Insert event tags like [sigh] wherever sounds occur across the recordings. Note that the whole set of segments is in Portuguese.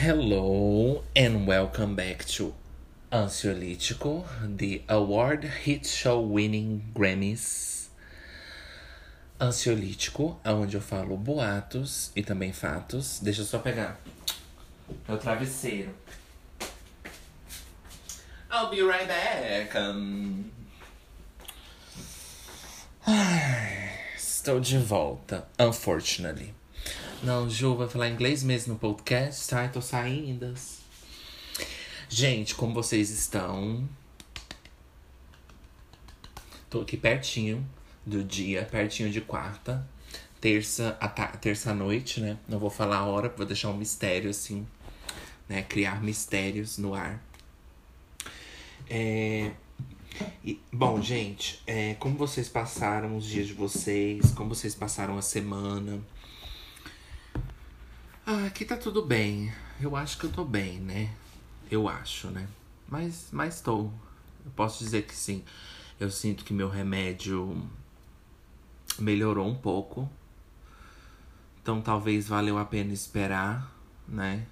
Hello and welcome back to Ansiolítico, the award hit show winning Grammys. Ansiolítico, onde eu falo boatos e também fatos. Deixa eu só pegar meu travesseiro. I'll be right back. Um... Ai, estou de volta, unfortunately. Não, Ju, vai falar inglês mesmo no podcast? Ai, tô saindo. Gente, como vocês estão? Tô aqui pertinho do dia, pertinho de quarta. Terça, a terça noite, né? Não vou falar a hora, vou deixar um mistério assim, né? Criar mistérios no ar. É... E, bom, gente, é, como vocês passaram os dias de vocês? Como vocês passaram a semana? Ah, aqui tá tudo bem. Eu acho que eu tô bem, né? Eu acho, né? Mas, mas tô. Eu posso dizer que sim. Eu sinto que meu remédio melhorou um pouco. Então talvez valeu a pena esperar, né?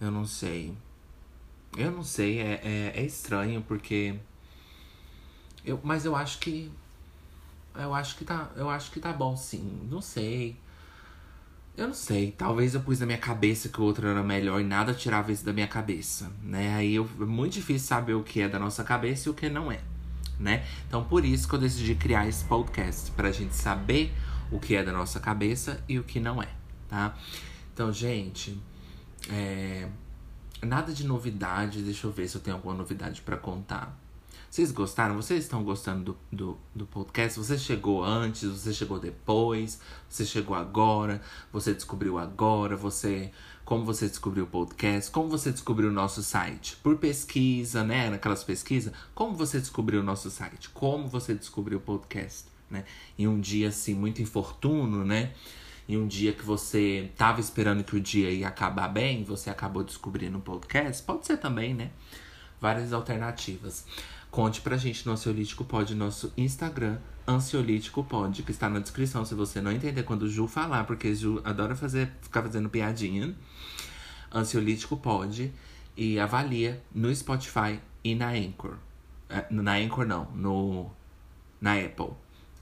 Eu não sei. Eu não sei, é, é, é estranho porque. Eu, mas eu acho que. Eu acho que tá. Eu acho que tá bom sim. Não sei. Eu não sei, talvez eu pus na minha cabeça que o outro era melhor e nada tirava isso da minha cabeça, né? Aí eu, é muito difícil saber o que é da nossa cabeça e o que não é, né? Então por isso que eu decidi criar esse podcast, pra gente saber o que é da nossa cabeça e o que não é, tá? Então, gente, é... nada de novidade, deixa eu ver se eu tenho alguma novidade para contar. Vocês gostaram? Vocês estão gostando do, do, do, podcast? Você chegou antes, você chegou depois, você chegou agora, você descobriu agora, você. Como você descobriu o podcast? Como você descobriu o nosso site? Por pesquisa, né? Naquelas pesquisas. Como você descobriu o nosso site? Como você descobriu o podcast? Né? Em um dia assim, muito infortuno, né? Em um dia que você tava esperando que o dia ia acabar bem, você acabou descobrindo o podcast. Pode ser também, né? Várias alternativas. Conte pra gente no Ansiolítico Pod, nosso Instagram, Ansiolítico Pod, que está na descrição se você não entender quando o Ju falar, porque Ju adora fazer, ficar fazendo piadinha. Ansiolítico Pod. E avalia no Spotify e na Anchor. É, na Anchor não, no, na Apple.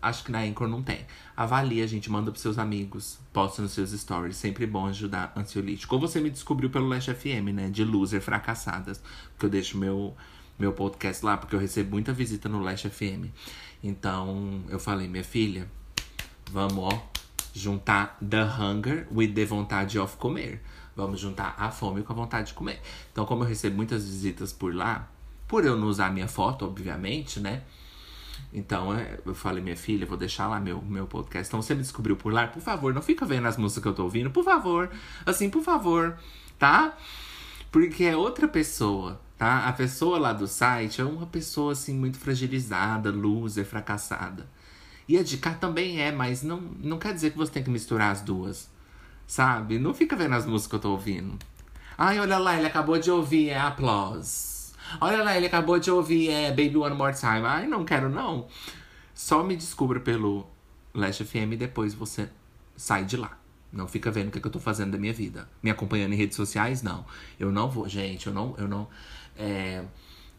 Acho que na Anchor não tem. Avalia, gente, manda pros seus amigos, posta nos seus stories. Sempre bom ajudar ansiolítico. Ou você me descobriu pelo Last FM, né? De loser fracassadas. Porque eu deixo meu meu podcast lá, porque eu recebo muita visita no Last FM. Então eu falei, minha filha, vamos, ó, juntar the hunger with the vontade of comer. Vamos juntar a fome com a vontade de comer. Então, como eu recebo muitas visitas por lá, por eu não usar minha foto, obviamente, né? Então é, eu falei, minha filha, vou deixar lá meu, meu podcast. Então você me descobriu por lá, por favor, não fica vendo as músicas que eu tô ouvindo, por favor. Assim, por favor, tá? Porque é outra pessoa tá? A pessoa lá do site é uma pessoa assim muito fragilizada, loser, fracassada. E a de cá também é, mas não, não quer dizer que você tem que misturar as duas. Sabe? Não fica vendo as músicas que eu tô ouvindo. Ai, olha lá, ele acabou de ouvir, é Applause. Olha lá, ele acabou de ouvir, é Baby One More Time. Ai, não quero não. Só me descubra pelo Last FM e depois você sai de lá. Não fica vendo o que, é que eu tô fazendo da minha vida. Me acompanhando em redes sociais, não. Eu não vou, gente, eu não, eu não. É...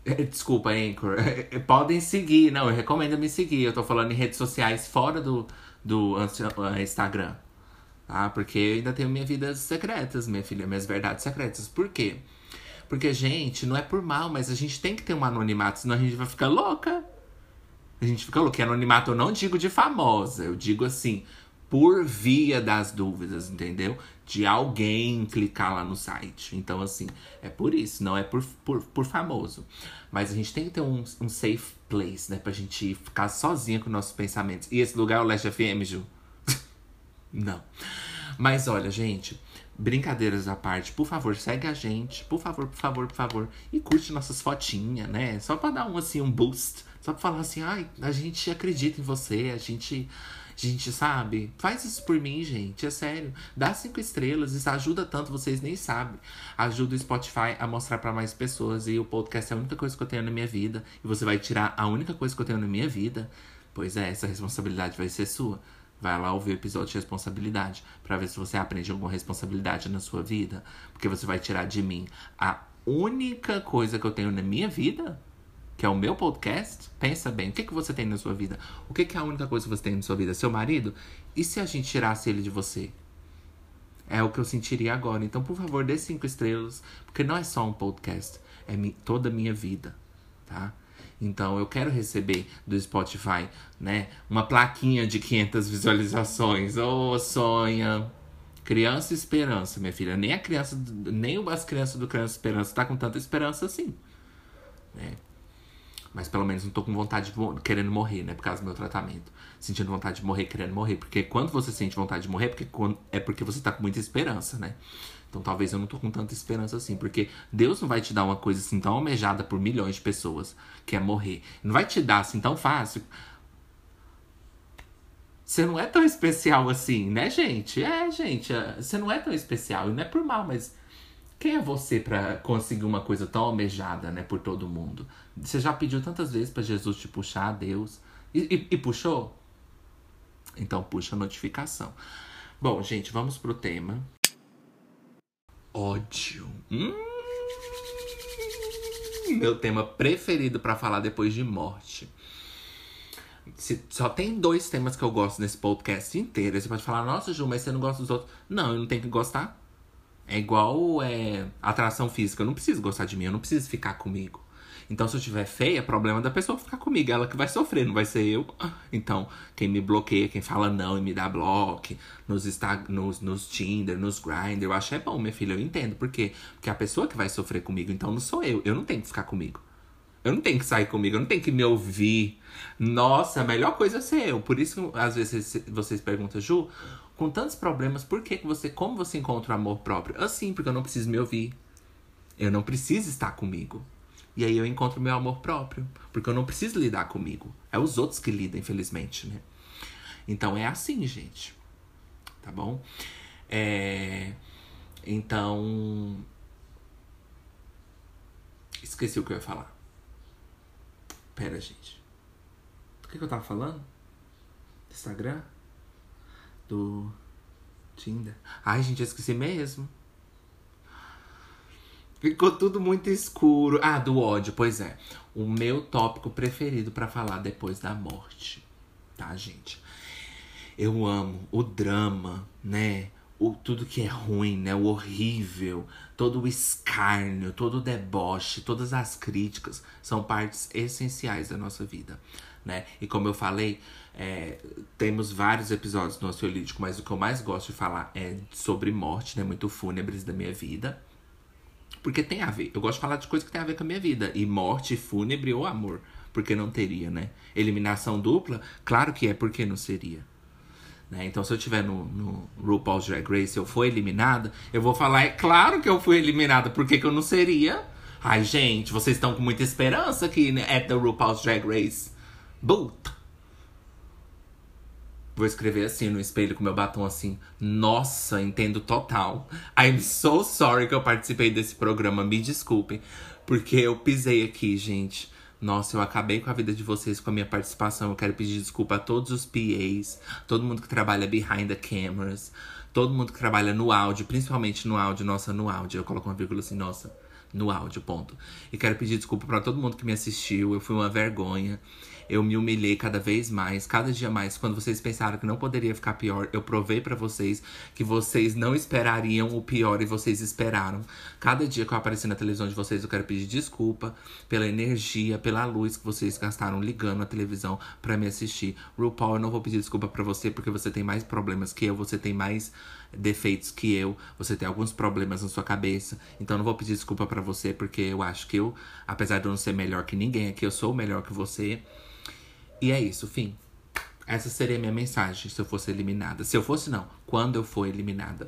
[laughs] Desculpa, Anchor. [laughs] Podem seguir. Não, eu recomendo me seguir. Eu tô falando em redes sociais fora do, do Instagram. Tá? Porque eu ainda tenho minhas vidas secretas, minha filha, minhas verdades secretas. Por quê? Porque, gente, não é por mal, mas a gente tem que ter um anonimato, senão a gente vai ficar louca. A gente fica louca. E anonimato eu não digo de famosa, eu digo assim, por via das dúvidas, entendeu? De alguém clicar lá no site. Então, assim, é por isso, não é por, por, por famoso. Mas a gente tem que ter um, um safe place, né? Pra gente ficar sozinha com nossos pensamentos. E esse lugar é o Leste FM, Ju? [laughs] não. Mas olha, gente, brincadeiras à parte, por favor, segue a gente. Por favor, por favor, por favor. E curte nossas fotinhas, né? Só pra dar um, assim, um boost. Só pra falar assim, ai, a gente acredita em você, a gente Gente, sabe? Faz isso por mim, gente. É sério. Dá cinco estrelas. Isso ajuda tanto, vocês nem sabem. Ajuda o Spotify a mostrar para mais pessoas. E o podcast é a única coisa que eu tenho na minha vida. E você vai tirar a única coisa que eu tenho na minha vida. Pois é, essa responsabilidade vai ser sua. Vai lá ouvir o episódio de responsabilidade para ver se você aprende alguma responsabilidade na sua vida, porque você vai tirar de mim a única coisa que eu tenho na minha vida, que é o meu podcast. Pensa bem, o que, que você tem na sua vida? O que, que é a única coisa que você tem na sua vida? Seu marido? E se a gente tirasse ele de você? É o que eu sentiria agora. Então, por favor, dê cinco estrelas, porque não é só um podcast, é toda a minha vida, tá? Então, eu quero receber do Spotify, né, uma plaquinha de 500 visualizações. Ô, oh, sonha! Criança Esperança, minha filha. Nem a criança, nem as crianças do Criança Esperança tá com tanta esperança assim, né? Mas pelo menos não tô com vontade de querendo morrer, né? Por causa do meu tratamento. Sentindo vontade de morrer, querendo morrer. Porque quando você sente vontade de morrer, é porque, é porque você tá com muita esperança, né? Então talvez eu não tô com tanta esperança assim. Porque Deus não vai te dar uma coisa assim tão almejada por milhões de pessoas, que é morrer. Não vai te dar assim tão fácil. Você não é tão especial assim, né, gente? É, gente, é, você não é tão especial. E não é por mal, mas quem é você para conseguir uma coisa tão almejada, né, por todo mundo? Você já pediu tantas vezes para Jesus te puxar Deus e, e, e, puxou? Então puxa a notificação. Bom, gente, vamos pro tema. Ódio. Hum, meu tema preferido para falar depois de morte. Se, só tem dois temas que eu gosto nesse podcast inteiro. Você pode falar, nossa, Ju, mas você não gosta dos outros. Não, eu não tenho que gostar. É igual é, atração física. Eu não preciso gostar de mim, eu não preciso ficar comigo. Então, se eu tiver feia, é problema da pessoa ficar comigo. Ela que vai sofrer, não vai ser eu. [laughs] Então, quem me bloqueia, quem fala não e me dá bloco, nos, nos, nos Tinder, nos Grindr, eu acho é bom, minha filha. Eu entendo. Por quê? Porque é a pessoa que vai sofrer comigo, então não sou eu. Eu não tenho que ficar comigo. Eu não tenho que sair comigo, eu não tenho que me ouvir. Nossa, a melhor coisa é ser eu. Por isso, às vezes, vocês perguntam, Ju, com tantos problemas, por que, você. Como você encontra o amor próprio? Assim, porque eu não preciso me ouvir. Eu não preciso estar comigo. E aí eu encontro meu amor próprio. Porque eu não preciso lidar comigo. É os outros que lidam, infelizmente, né? Então é assim, gente. Tá bom? É... Então. Esqueci o que eu ia falar. Pera, gente. Do que, que eu tava falando? Instagram? Do Tinder. Ai, gente, eu esqueci mesmo. Ficou tudo muito escuro. Ah, do ódio, pois é. O meu tópico preferido para falar depois da morte. Tá, gente? Eu amo o drama, né? O, tudo que é ruim, né? O horrível, todo o escárnio, todo o deboche, todas as críticas são partes essenciais da nossa vida, né? E como eu falei, é, temos vários episódios no Ansiolítico, mas o que eu mais gosto de falar é sobre morte, né? Muito fúnebres da minha vida. Porque tem a ver. Eu gosto de falar de coisas que tem a ver com a minha vida. E morte, fúnebre ou amor. Porque não teria, né? Eliminação dupla, claro que é, porque não seria. Né? Então, se eu tiver no, no RuPaul's Drag Race eu for eliminada, eu vou falar, é claro que eu fui eliminada, porque que eu não seria? Ai, gente, vocês estão com muita esperança aqui, né? At the RuPaul's Drag Race. Boot. Vou escrever assim no espelho com meu batom assim. Nossa, entendo total. I'm so sorry que eu participei desse programa. Me desculpem. Porque eu pisei aqui, gente. Nossa, eu acabei com a vida de vocês com a minha participação. Eu quero pedir desculpa a todos os PAs, todo mundo que trabalha behind the cameras, todo mundo que trabalha no áudio, principalmente no áudio. Nossa, no áudio. Eu coloco uma vírgula assim, nossa, no áudio, ponto. E quero pedir desculpa para todo mundo que me assistiu. Eu fui uma vergonha eu me humilhei cada vez mais, cada dia mais. Quando vocês pensaram que não poderia ficar pior, eu provei para vocês que vocês não esperariam o pior e vocês esperaram. Cada dia que eu apareci na televisão de vocês, eu quero pedir desculpa pela energia, pela luz que vocês gastaram ligando a televisão para me assistir. RuPaul, eu não vou pedir desculpa para você porque você tem mais problemas que eu, você tem mais defeitos que eu, você tem alguns problemas na sua cabeça. Então não vou pedir desculpa para você porque eu acho que eu, apesar de eu não ser melhor que ninguém aqui, eu sou melhor que você. E é isso, fim. Essa seria a minha mensagem se eu fosse eliminada. Se eu fosse, não. Quando eu for eliminada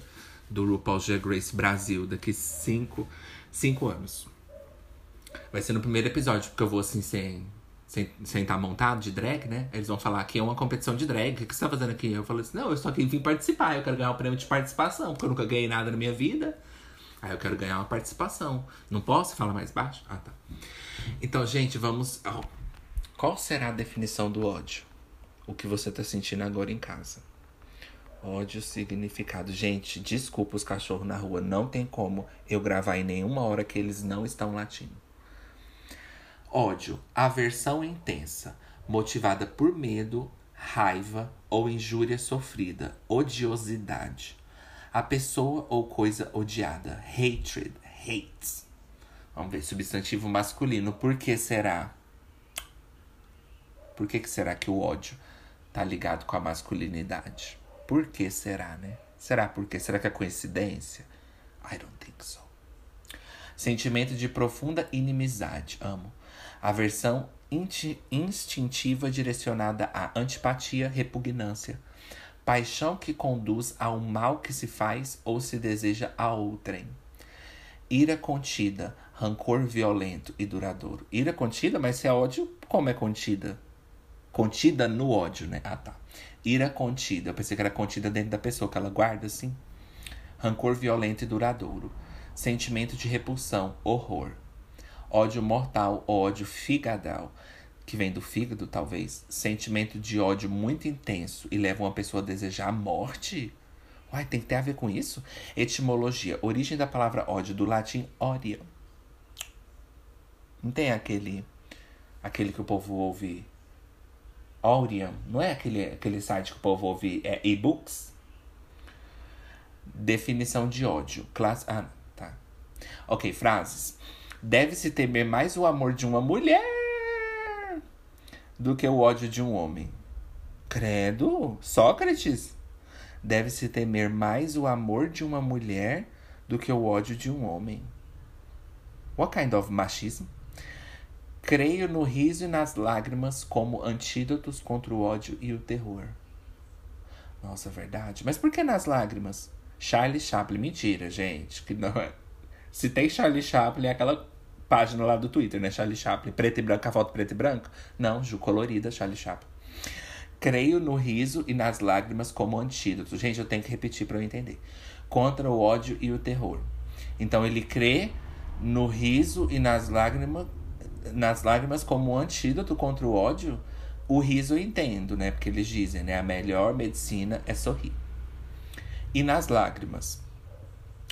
do RuPaul's Drag Race Brasil daqui cinco, cinco anos. Vai ser no primeiro episódio, porque eu vou assim sem sem sem estar tá montado de drag, né? Eles vão falar que é uma competição de drag. O que você tá fazendo aqui? Eu falei assim: não, eu só vim participar. Eu quero ganhar um prêmio de participação, porque eu nunca ganhei nada na minha vida. Aí eu quero ganhar uma participação. Não posso falar mais baixo? Ah, tá. Então, gente, vamos. Qual será a definição do ódio? O que você está sentindo agora em casa. Ódio significado. Gente, desculpa os cachorros na rua. Não tem como eu gravar em nenhuma hora que eles não estão latindo. Ódio. Aversão intensa. Motivada por medo, raiva ou injúria sofrida. Odiosidade. A pessoa ou coisa odiada. Hatred. Hates. Vamos ver. Substantivo masculino. Por que será? Por que, que será que o ódio tá ligado com a masculinidade? Por que será, né? Será porque? Será que é coincidência? I don't think so. Sentimento de profunda inimizade. Amo. Aversão instintiva direcionada à antipatia, repugnância. Paixão que conduz ao mal que se faz ou se deseja a outrem. Ira contida, rancor violento e duradouro. Ira contida, mas se é ódio, como é contida? Contida no ódio, né? Ah, tá. Ira contida. Eu pensei que era contida dentro da pessoa, que ela guarda assim. Rancor violento e duradouro. Sentimento de repulsão, horror. Ódio mortal, ódio figadal, que vem do fígado, talvez. Sentimento de ódio muito intenso e leva uma pessoa a desejar a morte. Uai, tem que ter a ver com isso? Etimologia. Origem da palavra ódio, do latim ódio. Não tem aquele, aquele que o povo ouve Audium, não é aquele, aquele site que o povo ouve é, e-books? Definição de ódio. Classe. Ah, tá. Ok, frases. Deve-se temer mais o amor de uma mulher do que o ódio de um homem. Credo, Sócrates. Deve-se temer mais o amor de uma mulher do que o ódio de um homem. What kind of machismo? Creio no riso e nas lágrimas como antídotos contra o ódio e o terror. Nossa, verdade. Mas por que nas lágrimas? Charlie Chaplin. Mentira, gente. Que não é. Se tem Charlie Chaplin, é aquela página lá do Twitter, né? Charlie Chaplin. Preto e branco, a foto preto e branco? Não, Ju colorida, Charlie Chaplin. Creio no riso e nas lágrimas como antídoto. Gente, eu tenho que repetir para eu entender. Contra o ódio e o terror. Então ele crê no riso e nas lágrimas nas lágrimas como um antídoto contra o ódio, o riso eu entendo, né? Porque eles dizem, né? A melhor medicina é sorrir. E nas lágrimas.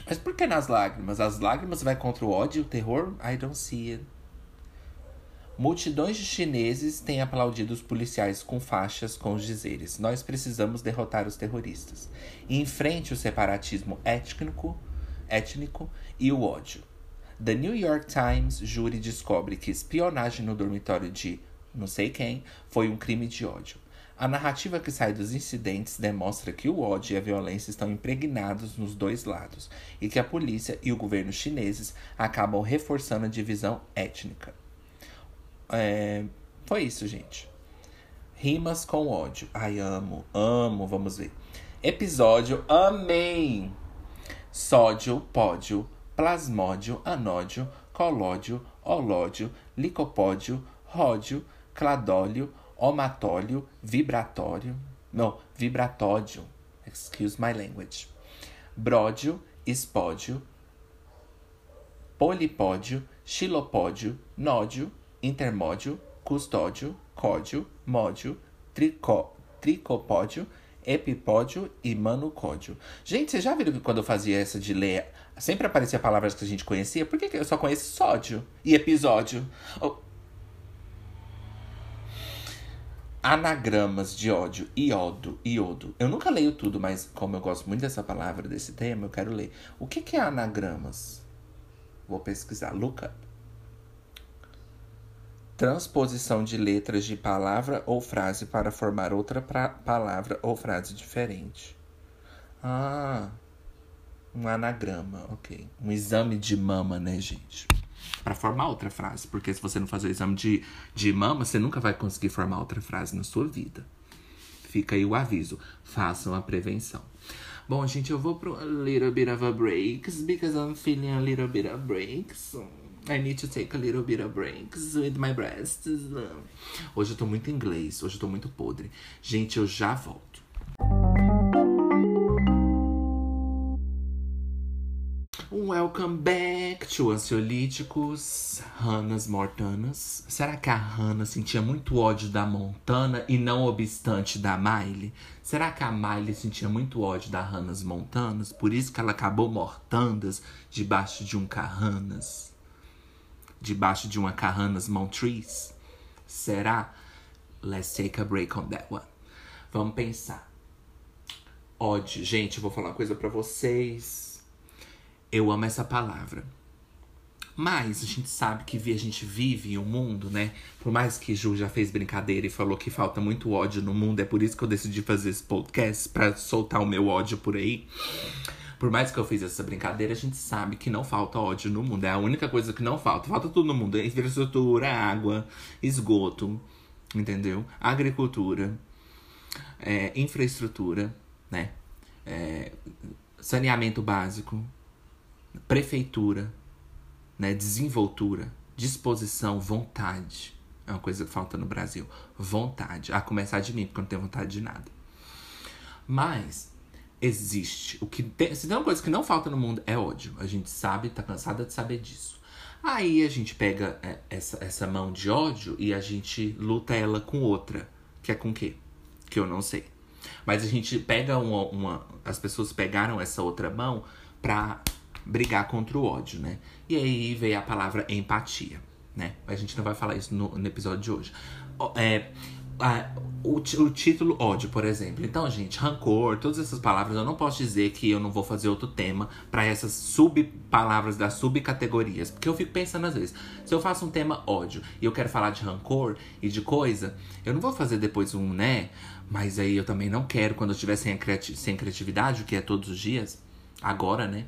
Mas por que nas lágrimas? As lágrimas vai contra o ódio o terror? I don't see it. Multidões de chineses têm aplaudido os policiais com faixas com os dizeres: Nós precisamos derrotar os terroristas. E enfrente o separatismo étnico, étnico e o ódio. The New York Times júri descobre que espionagem no dormitório de não sei quem foi um crime de ódio. A narrativa que sai dos incidentes demonstra que o ódio e a violência estão impregnados nos dois lados e que a polícia e o governo chineses acabam reforçando a divisão étnica. É, foi isso, gente. Rimas com ódio. Ai, amo, amo, vamos ver. Episódio, amei! Sódio, pódio, plasmódio, anódio, colódio, olódio, licopódio, ródio, cladólio, omatólio, vibratório. Não, vibratódio. Excuse my language. Bródio, espódio, polipódio, xilopódio, nódio, intermódio, custódio, códio, módio, tricó, tricopódio, epipódio e manucódio. Gente, vocês já viram que quando eu fazia essa de ler Sempre aparecia palavras que a gente conhecia. Por que, que eu só conheço sódio e episódio? Oh. Anagramas de ódio, iodo, iodo. Eu nunca leio tudo, mas como eu gosto muito dessa palavra, desse tema, eu quero ler. O que, que é anagramas? Vou pesquisar. Look up. Transposição de letras de palavra ou frase para formar outra palavra ou frase diferente. Ah, um anagrama, ok. Um exame de mama, né, gente? Para formar outra frase. Porque se você não fazer o exame de, de mama, você nunca vai conseguir formar outra frase na sua vida. Fica aí o aviso. Façam a prevenção. Bom, gente, eu vou pro a little bit of a breaks because I'm feeling a little bit of breaks. I need to take a little bit of breaks with my breasts. Hoje eu tô muito inglês, hoje eu tô muito podre. Gente, eu já volto. Welcome back to Ansiolíticos, Ranas Mortanas. Será que a Hannah sentia muito ódio da Montana e não obstante da Miley? Será que a Miley sentia muito ódio da Hannahs Montanas? Por isso que ela acabou mortandas debaixo de um Carranas? Debaixo de uma Carranas Montrese? Será? Let's take a break on that one. Vamos pensar. Ódio. Gente, eu vou falar uma coisa pra vocês eu amo essa palavra. Mas a gente sabe que a gente vive em um mundo, né? Por mais que Ju já fez brincadeira e falou que falta muito ódio no mundo, é por isso que eu decidi fazer esse podcast para soltar o meu ódio por aí. Por mais que eu fiz essa brincadeira, a gente sabe que não falta ódio no mundo. É a única coisa que não falta. Falta tudo no mundo: infraestrutura, água, esgoto, entendeu? Agricultura, é, infraestrutura, né? É, saneamento básico, prefeitura, né, desenvoltura, disposição, vontade. É uma coisa que falta no Brasil. Vontade. A começar de mim, porque eu não tenho vontade de nada. Mas existe. O que tem, se tem uma coisa que não falta no mundo é ódio. A gente sabe, tá cansada de saber disso. Aí a gente pega é, essa, essa mão de ódio e a gente luta ela com outra. Que é com o quê? Que eu não sei. Mas a gente pega uma, uma. As pessoas pegaram essa outra mão pra brigar contra o ódio, né? E aí veio a palavra empatia, né? A gente não vai falar isso no, no episódio de hoje. É, a, o, o, título ódio, por exemplo. Então, gente, rancor, todas essas palavras, eu não posso dizer que eu não vou fazer outro tema para essas subpalavras das subcategorias. Porque eu fico pensando às vezes, se eu faço um tema ódio e eu quero falar de rancor e de coisa, eu não vou fazer depois um, né? Mas aí eu também não quero, quando eu estiver sem, sem criatividade, o que é todos os dias, agora, né?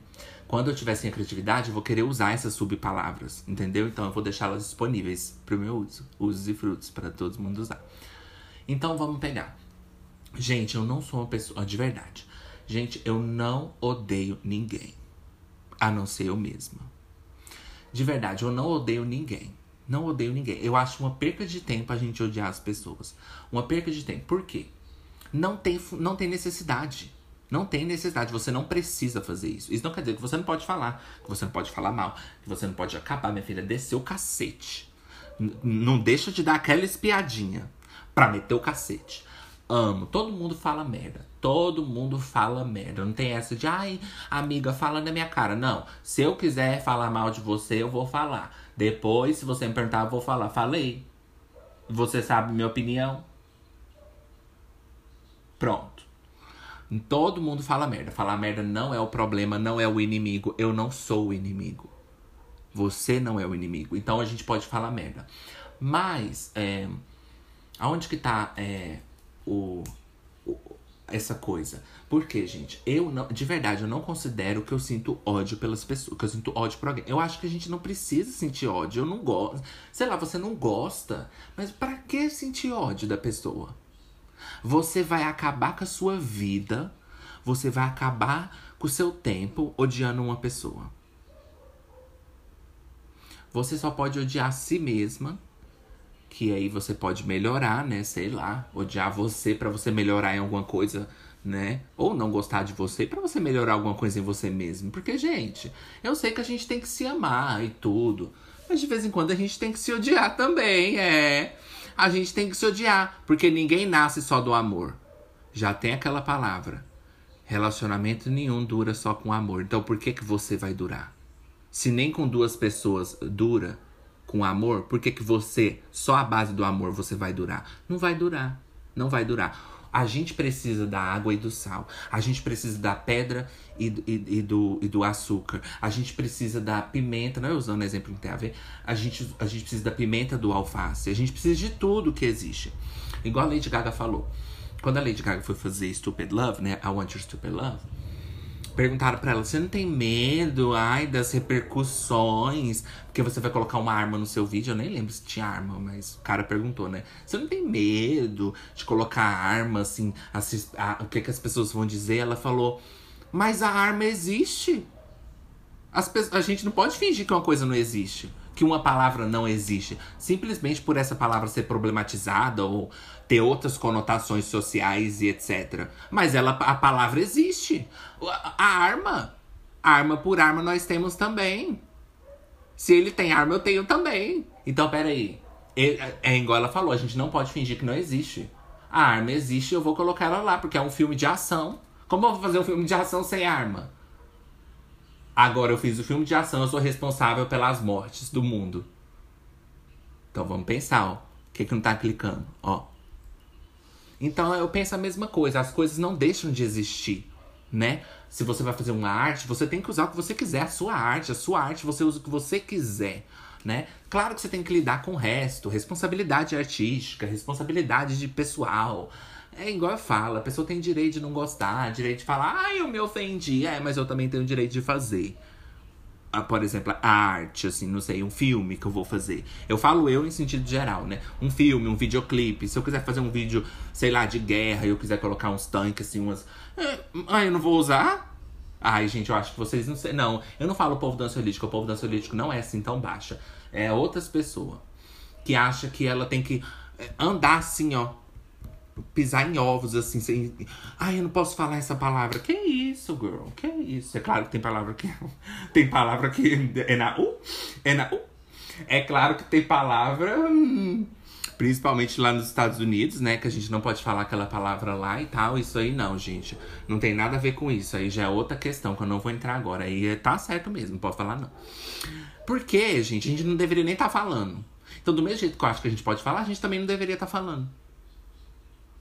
Quando eu tiver sem criatividade, eu vou querer usar essas subpalavras, entendeu? Então eu vou deixá-las disponíveis para o meu uso, usos e frutos para todo mundo usar. Então vamos pegar. Gente, eu não sou uma pessoa de verdade. Gente, eu não odeio ninguém, a não ser eu mesma. De verdade, eu não odeio ninguém. Não odeio ninguém. Eu acho uma perca de tempo a gente odiar as pessoas. Uma perca de tempo. Por quê? Não tem, não tem necessidade. Não tem necessidade, você não precisa fazer isso. Isso não quer dizer que você não pode falar, que você não pode falar mal, que você não pode acabar, minha filha, descer o cacete. N não deixa de dar aquela espiadinha pra meter o cacete. Amo. Todo mundo fala merda. Todo mundo fala merda. Não tem essa de, ai, amiga, fala na minha cara. Não. Se eu quiser falar mal de você, eu vou falar. Depois, se você me perguntar, eu vou falar. Falei. Você sabe minha opinião? Pronto. Todo mundo fala merda. Falar merda não é o problema, não é o inimigo. Eu não sou o inimigo. Você não é o inimigo. Então a gente pode falar merda. Mas, é, aonde que tá é, o, o, essa coisa? Porque, gente, eu não, de verdade, eu não considero que eu sinto ódio pelas pessoas, que eu sinto ódio por alguém. Eu acho que a gente não precisa sentir ódio. Eu não gosto. Sei lá, você não gosta, mas para que sentir ódio da pessoa? Você vai acabar com a sua vida, você vai acabar com o seu tempo odiando uma pessoa. Você só pode odiar a si mesma, que aí você pode melhorar, né? Sei lá, odiar você para você melhorar em alguma coisa, né? Ou não gostar de você para você melhorar alguma coisa em você mesmo. Porque, gente, eu sei que a gente tem que se amar e tudo. Mas de vez em quando a gente tem que se odiar também, é a gente tem que se odiar, porque ninguém nasce só do amor. Já tem aquela palavra. Relacionamento nenhum dura só com amor. Então por que que você vai durar? Se nem com duas pessoas dura com amor, por que que você, só a base do amor, você vai durar? Não vai durar. Não vai durar. A gente precisa da água e do sal. A gente precisa da pedra e, e, e, do, e do açúcar. A gente precisa da pimenta, não é usando exemplo que tem a ver. A gente, a gente precisa da pimenta do alface. A gente precisa de tudo que existe. Igual a Lady Gaga falou. Quando a Lady Gaga foi fazer Stupid Love, né? I Want Your Stupid Love Perguntaram para ela: você não tem medo, ai, das repercussões? Porque você vai colocar uma arma no seu vídeo. Eu nem lembro se tinha arma, mas o cara perguntou, né? Você não tem medo de colocar arma, assim, o que, que as pessoas vão dizer? Ela falou: mas a arma existe. As, a gente não pode fingir que uma coisa não existe que uma palavra não existe, simplesmente por essa palavra ser problematizada ou ter outras conotações sociais e etc. Mas ela, a palavra existe. A, arma Arma por arma nós temos também. Se ele tem arma, eu tenho também. Então, peraí. É, é igual ela falou, a gente não pode fingir que não existe. A arma existe, eu vou colocar ela lá, porque é um filme de ação. Como eu vou fazer um filme de ação sem arma? Agora eu fiz o filme de ação, eu sou responsável pelas mortes do mundo. Então vamos pensar, ó. O que, que não tá clicando? Ó. Então eu penso a mesma coisa, as coisas não deixam de existir, né? Se você vai fazer uma arte, você tem que usar o que você quiser, a sua arte, a sua arte, você usa o que você quiser, né? Claro que você tem que lidar com o resto, responsabilidade artística, responsabilidade de pessoal, é igual eu falo, a pessoa tem direito de não gostar, direito de falar, ah, eu me ofendi. É, mas eu também tenho direito de fazer. Por exemplo, a arte, assim, não sei, um filme que eu vou fazer. Eu falo eu em sentido geral, né? Um filme, um videoclipe. Se eu quiser fazer um vídeo, sei lá, de guerra, e eu quiser colocar uns tanques, assim, umas. Ah, eu não vou usar? Ai, gente, eu acho que vocês não sei. Não, eu não falo povo dançolítico. O povo dançolítico não é assim tão baixa. É outras pessoas que acha que ela tem que eh, andar assim, ó, pisar em ovos, assim, sem. Ai, eu não posso falar essa palavra. Que isso, girl? Que isso? É claro que tem palavra que. tem palavra que é na U. É na U. É claro que tem palavra. Hum, principalmente lá nos Estados Unidos, né? Que a gente não pode falar aquela palavra lá e tal. Isso aí não, gente. Não tem nada a ver com isso. Aí já é outra questão que eu não vou entrar agora. Aí tá certo mesmo, não pode falar não. Por quê, gente? A gente não deveria nem estar tá falando. Então, do mesmo jeito que eu acho que a gente pode falar, a gente também não deveria estar tá falando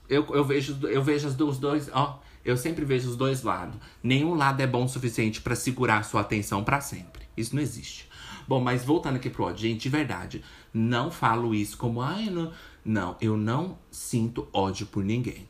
eu, eu vejo, eu vejo os dois, ó, eu sempre vejo os dois lados. Nenhum lado é bom o suficiente para segurar sua atenção para sempre. Isso não existe. Bom, mas voltando aqui pro ódio, gente, de verdade, não falo isso como, ai, não. Não, eu não sinto ódio por ninguém.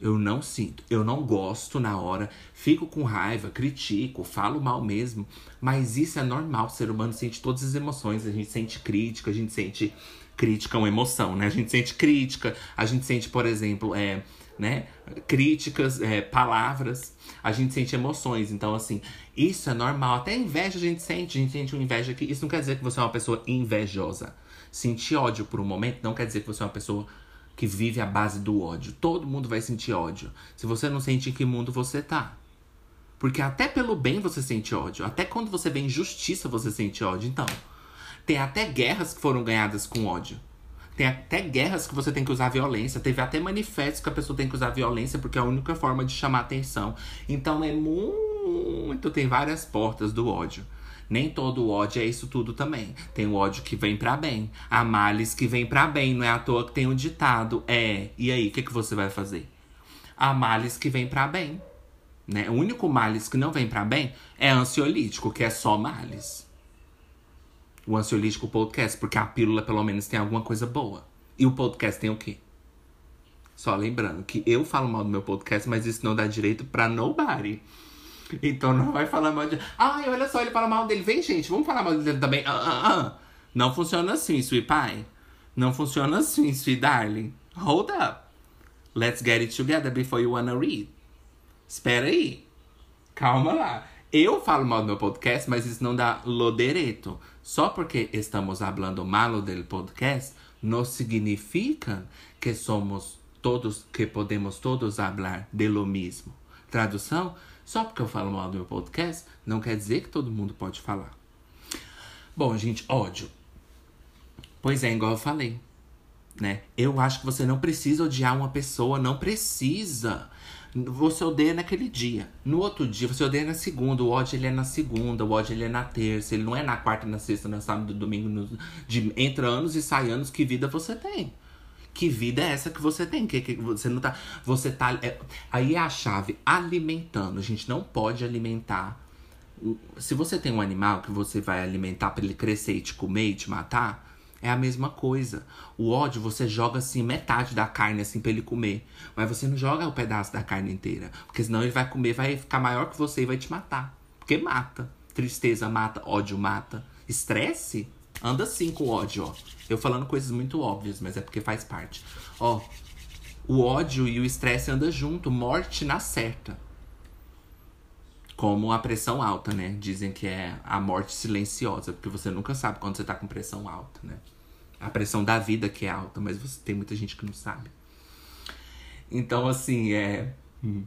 Eu não sinto. Eu não gosto na hora. Fico com raiva, critico, falo mal mesmo. Mas isso é normal. O ser humano sente todas as emoções. A gente sente crítica, a gente sente crítica é uma emoção, né? A gente sente crítica, a gente sente, por exemplo, é, né? Críticas, é, palavras, a gente sente emoções. Então, assim, isso é normal. Até inveja a gente sente, a gente sente uma inveja que isso não quer dizer que você é uma pessoa invejosa. Sentir ódio por um momento não quer dizer que você é uma pessoa que vive à base do ódio. Todo mundo vai sentir ódio. Se você não sente em que mundo você tá. Porque até pelo bem você sente ódio. Até quando você vê injustiça você sente ódio. Então, tem até guerras que foram ganhadas com ódio. Tem até guerras que você tem que usar violência. Teve até manifestos que a pessoa tem que usar violência porque é a única forma de chamar atenção. Então é muito. Tem várias portas do ódio. Nem todo ódio é isso tudo também. Tem o ódio que vem para bem. Há males que vem para bem. Não é à toa que tem um ditado. É. E aí, o que, que você vai fazer? Há males que vem para bem. Né? O único males que não vem para bem é ansiolítico, que é só males o Ansiolítico Podcast, porque a pílula pelo menos tem alguma coisa boa. E o podcast tem o quê? Só lembrando que eu falo mal do meu podcast, mas isso não dá direito pra nobody. Então não vai falar mal de. Ai, olha só, ele fala mal dele. Vem, gente, vamos falar mal dele também. Ah, ah, ah. Não funciona assim, sweet pie. Não funciona assim, sweet darling. Hold up. Let's get it together before you wanna read. Espera aí. Calma lá. Eu falo mal do meu podcast, mas isso não dá lodereto. Só porque estamos falando malo del podcast, não significa que somos todos, que podemos todos falar de lo mesmo. Tradução, só porque eu falo mal do meu podcast, não quer dizer que todo mundo pode falar. Bom, gente, ódio. Pois é, igual eu falei, né? Eu acho que você não precisa odiar uma pessoa, não precisa. Você odeia naquele dia. No outro dia, você odeia na segunda. O ódio ele é na segunda, o ódio ele é na terça. Ele não é na quarta, na sexta, no sábado, domingo. No, de, entra anos e sai anos. Que vida você tem? Que vida é essa que você tem? Que, que você não tá. Você tá. É, aí é a chave alimentando. A gente não pode alimentar. Se você tem um animal que você vai alimentar para ele crescer e te comer e te matar, é a mesma coisa. O ódio você joga assim metade da carne assim para ele comer, mas você não joga o pedaço da carne inteira, porque senão ele vai comer, vai ficar maior que você e vai te matar. Porque mata. Tristeza mata, ódio mata, estresse anda assim com ódio, ó. Eu falando coisas muito óbvias, mas é porque faz parte. Ó, o ódio e o estresse andam junto, morte na certa. Como a pressão alta, né? Dizem que é a morte silenciosa, porque você nunca sabe quando você tá com pressão alta, né? A pressão da vida que é alta, mas você tem muita gente que não sabe. Então, assim, é. Hum,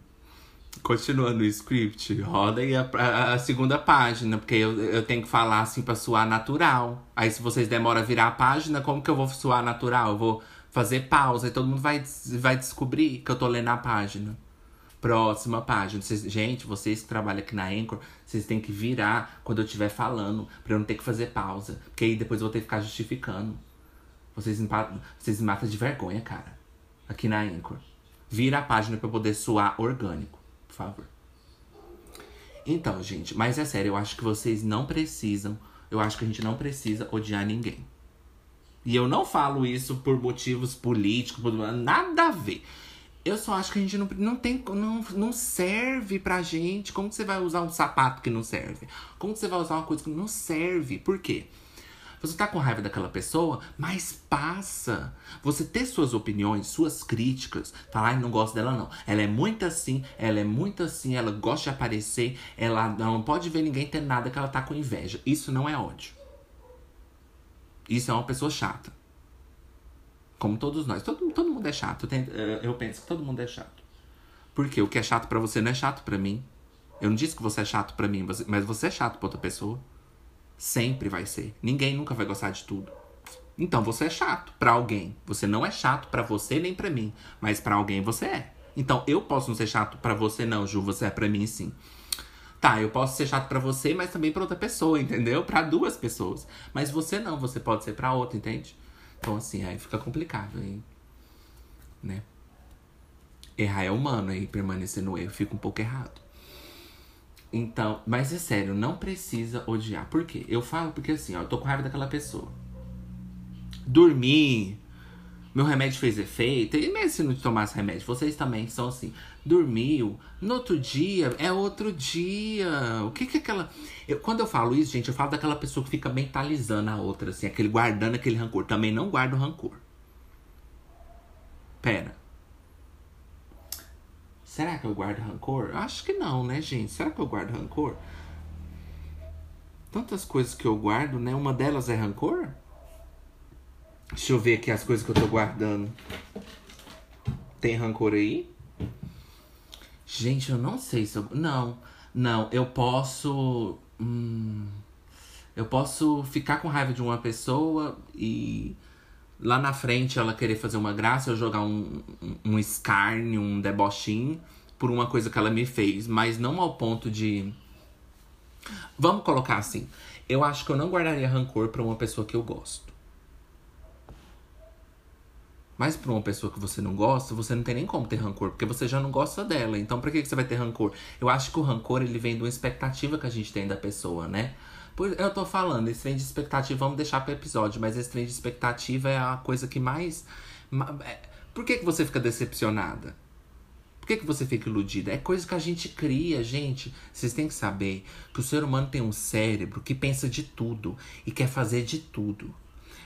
Continuando o script, roda aí a, a, a, segunda página, porque eu, eu tenho que falar assim pra suar natural. Aí se vocês demoram a virar a página, como que eu vou suar natural? Eu vou fazer pausa e todo mundo vai, vai descobrir que eu tô lendo a página. Próxima página. Vocês, gente, vocês que trabalham aqui na Anchor, vocês têm que virar quando eu estiver falando, pra eu não ter que fazer pausa. Porque aí depois eu vou ter que ficar justificando. Vocês me, vocês me matam de vergonha, cara. Aqui na Anchor. Vira a página pra eu poder suar orgânico favor. Então, gente, mas é sério, eu acho que vocês não precisam. Eu acho que a gente não precisa odiar ninguém. E eu não falo isso por motivos políticos, por nada a ver. Eu só acho que a gente não, não tem. Não, não serve pra gente. Como que você vai usar um sapato que não serve? Como que você vai usar uma coisa que não serve? Por quê? Você tá com raiva daquela pessoa, mas passa. Você ter suas opiniões, suas críticas, falar, ai, não gosto dela não. Ela é muito assim, ela é muito assim, ela gosta de aparecer, ela não pode ver ninguém ter nada que ela tá com inveja. Isso não é ódio. Isso é uma pessoa chata. Como todos nós. Todo, todo mundo é chato. Eh, eu penso que todo mundo é chato. Porque o que é chato para você não é chato para mim. Eu não disse que você é chato para mim, mas você é chato pra outra pessoa. Sempre vai ser. Ninguém nunca vai gostar de tudo. Então você é chato para alguém. Você não é chato para você nem para mim, mas para alguém você é. Então eu posso não ser chato para você não, Ju, você é para mim sim. Tá, eu posso ser chato para você, mas também para outra pessoa, entendeu? Para duas pessoas. Mas você não, você pode ser para outra, entende? Então assim, aí fica complicado aí, né? Errar é humano aí permanecer no erro fica um pouco errado. Então, mas é sério, não precisa odiar. Por quê? Eu falo porque assim, ó, eu tô com raiva daquela pessoa. Dormir, meu remédio fez efeito, e mesmo se não tomasse remédio, vocês também são assim. Dormiu, no outro dia é outro dia. O que que é aquela. Eu, quando eu falo isso, gente, eu falo daquela pessoa que fica mentalizando a outra, assim, aquele guardando aquele rancor. Também não guardo rancor. Pera. Será que eu guardo rancor? Acho que não, né, gente? Será que eu guardo rancor? Tantas coisas que eu guardo, né? Uma delas é rancor? Deixa eu ver aqui as coisas que eu tô guardando. Tem rancor aí? Gente, eu não sei se eu. Não, não, eu posso. Hum, eu posso ficar com raiva de uma pessoa e lá na frente ela querer fazer uma graça, eu jogar um, um, escárnio, um debochinho por uma coisa que ela me fez, mas não ao ponto de. Vamos colocar assim. Eu acho que eu não guardaria rancor para uma pessoa que eu gosto. Mas pra uma pessoa que você não gosta, você não tem nem como ter rancor, porque você já não gosta dela. Então, pra que você vai ter rancor? Eu acho que o rancor ele vem de uma expectativa que a gente tem da pessoa, né? Eu tô falando, esse trem de expectativa, vamos deixar pro episódio, mas esse trem de expectativa é a coisa que mais. É, por que, que você fica decepcionada? Por que, que você fica iludida? É coisa que a gente cria, gente. Vocês têm que saber que o ser humano tem um cérebro que pensa de tudo e quer fazer de tudo.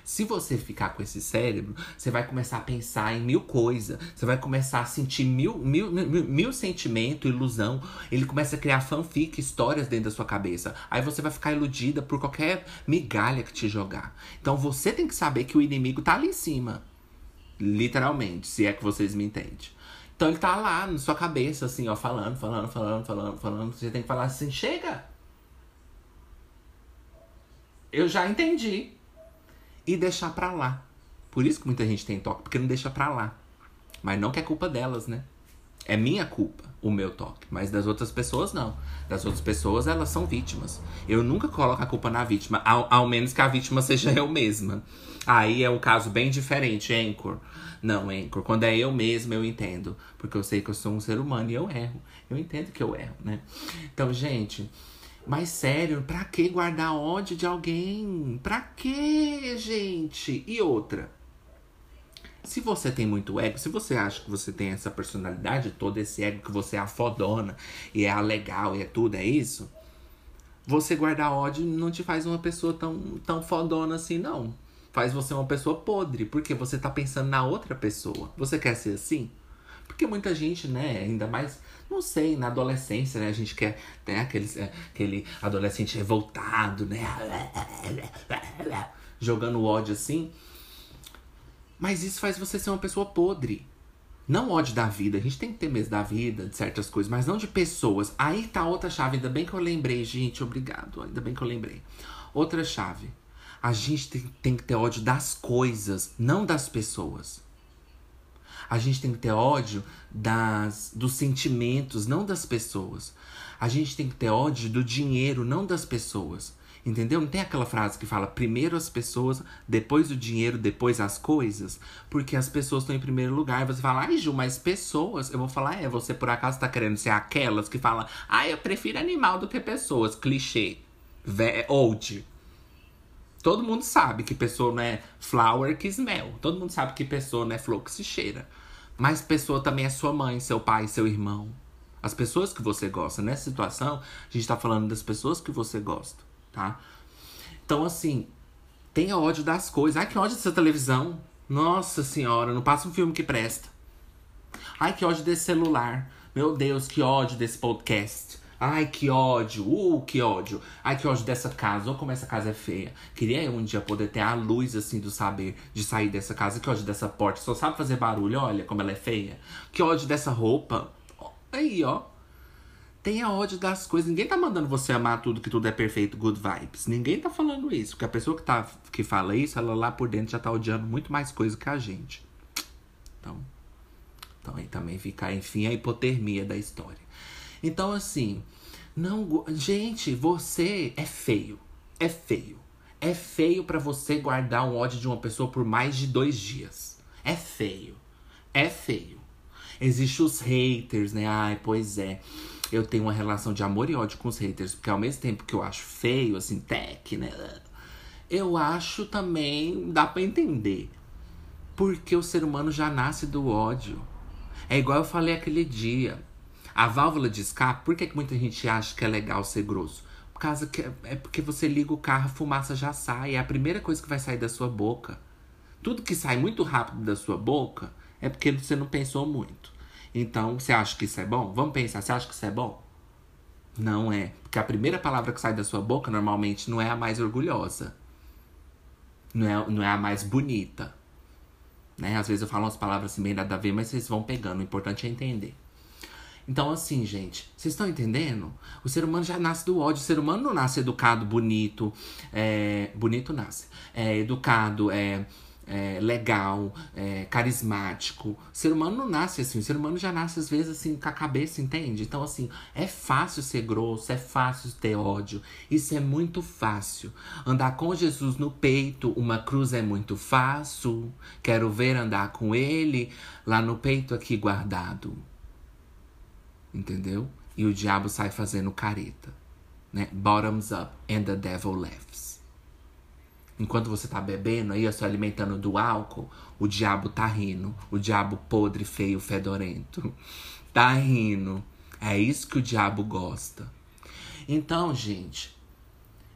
Se você ficar com esse cérebro, você vai começar a pensar em mil coisas. Você vai começar a sentir mil, mil, mil, mil sentimentos, ilusão. Ele começa a criar fanfic, histórias dentro da sua cabeça. Aí você vai ficar iludida por qualquer migalha que te jogar. Então você tem que saber que o inimigo tá ali em cima. Literalmente, se é que vocês me entendem. Então ele tá lá na sua cabeça, assim, ó, falando, falando, falando, falando, falando. Você tem que falar assim: chega! Eu já entendi e deixar pra lá. Por isso que muita gente tem toque, porque não deixa pra lá. Mas não que é culpa delas, né? É minha culpa o meu toque, mas das outras pessoas não. Das outras pessoas elas são vítimas. Eu nunca coloco a culpa na vítima, ao, ao menos que a vítima [laughs] seja eu mesma. Aí é um caso bem diferente, Anchor. Não, Anchor. Quando é eu mesma, eu entendo. Porque eu sei que eu sou um ser humano e eu erro. Eu entendo que eu erro, né? Então, gente, mas sério, pra que guardar ódio de alguém? Pra que, gente? E outra. Se você tem muito ego, se você acha que você tem essa personalidade todo esse ego, que você é a fodona e é a legal e é tudo, é isso. Você guardar ódio não te faz uma pessoa tão, tão fodona assim, não. Faz você uma pessoa podre, porque você tá pensando na outra pessoa. Você quer ser assim? Porque muita gente, né, ainda mais não sei, na adolescência, né? A gente quer né, aquele, aquele adolescente revoltado, né? [laughs] Jogando ódio assim. Mas isso faz você ser uma pessoa podre. Não ódio da vida, a gente tem que ter medo da vida, de certas coisas, mas não de pessoas. Aí tá outra chave, ainda bem que eu lembrei, gente, obrigado, ainda bem que eu lembrei. Outra chave. A gente tem, tem que ter ódio das coisas, não das pessoas. A gente tem que ter ódio das, dos sentimentos, não das pessoas. A gente tem que ter ódio do dinheiro, não das pessoas. Entendeu? Não tem aquela frase que fala primeiro as pessoas, depois o dinheiro, depois as coisas? Porque as pessoas estão em primeiro lugar. Você fala, ai Ju, mas pessoas. Eu vou falar, é, você por acaso tá querendo ser aquelas que falam, ai, eu prefiro animal do que pessoas. Clichê. Vé old. Todo mundo sabe que pessoa não é flower que smell. Todo mundo sabe que pessoa não é flor que se cheira. Mas pessoa também é sua mãe, seu pai, seu irmão. As pessoas que você gosta. Nessa situação, a gente tá falando das pessoas que você gosta tá? Então, assim, tenha ódio das coisas. Ai, que ódio dessa televisão. Nossa senhora, não passa um filme que presta. Ai, que ódio desse celular. Meu Deus, que ódio desse podcast. Ai, que ódio. Uh, que ódio. Ai, que ódio dessa casa. Olha como essa casa é feia. Queria eu um dia poder ter a luz, assim, do saber de sair dessa casa. Que ódio dessa porta. Só sabe fazer barulho. Olha como ela é feia. Que ódio dessa roupa. Aí, ó. Tenha ódio das coisas. Ninguém tá mandando você amar tudo, que tudo é perfeito, good vibes. Ninguém tá falando isso. Porque a pessoa que, tá, que fala isso, ela lá por dentro já tá odiando muito mais coisa que a gente. Então, então aí também fica, enfim, a hipotermia da história. Então, assim, não. Gente, você é feio. É feio. É feio para você guardar um ódio de uma pessoa por mais de dois dias. É feio. É feio. Existem os haters, né? Ai, pois é eu tenho uma relação de amor e ódio com os haters, porque ao mesmo tempo que eu acho feio, assim, tech, né? Eu acho também, dá para entender. Porque o ser humano já nasce do ódio. É igual eu falei aquele dia. A válvula de escape, por que, que muita gente acha que é legal ser grosso? Por causa que é porque você liga o carro, a fumaça já sai. É a primeira coisa que vai sair da sua boca. Tudo que sai muito rápido da sua boca é porque você não pensou muito. Então, você acha que isso é bom? Vamos pensar, você acha que isso é bom? Não é. Porque a primeira palavra que sai da sua boca normalmente não é a mais orgulhosa. Não é, não é a mais bonita. Né? Às vezes eu falo umas palavras assim, bem nada a ver, mas vocês vão pegando. O importante é entender. Então, assim, gente, vocês estão entendendo? O ser humano já nasce do ódio. O ser humano não nasce educado, bonito. É, bonito nasce. É, educado, é, é, legal, é, carismático. O ser humano não nasce assim, o ser humano já nasce às vezes assim com a cabeça, entende? Então, assim, é fácil ser grosso, é fácil ter ódio. Isso é muito fácil. Andar com Jesus no peito, uma cruz é muito fácil. Quero ver andar com ele lá no peito aqui guardado. Entendeu? E o diabo sai fazendo careta. Né? Bottoms up and the devil laughs. Enquanto você tá bebendo aí, se alimentando do álcool, o diabo tá rindo. O diabo podre, feio, fedorento. [laughs] Tá rindo. É isso que o diabo gosta. Então, gente,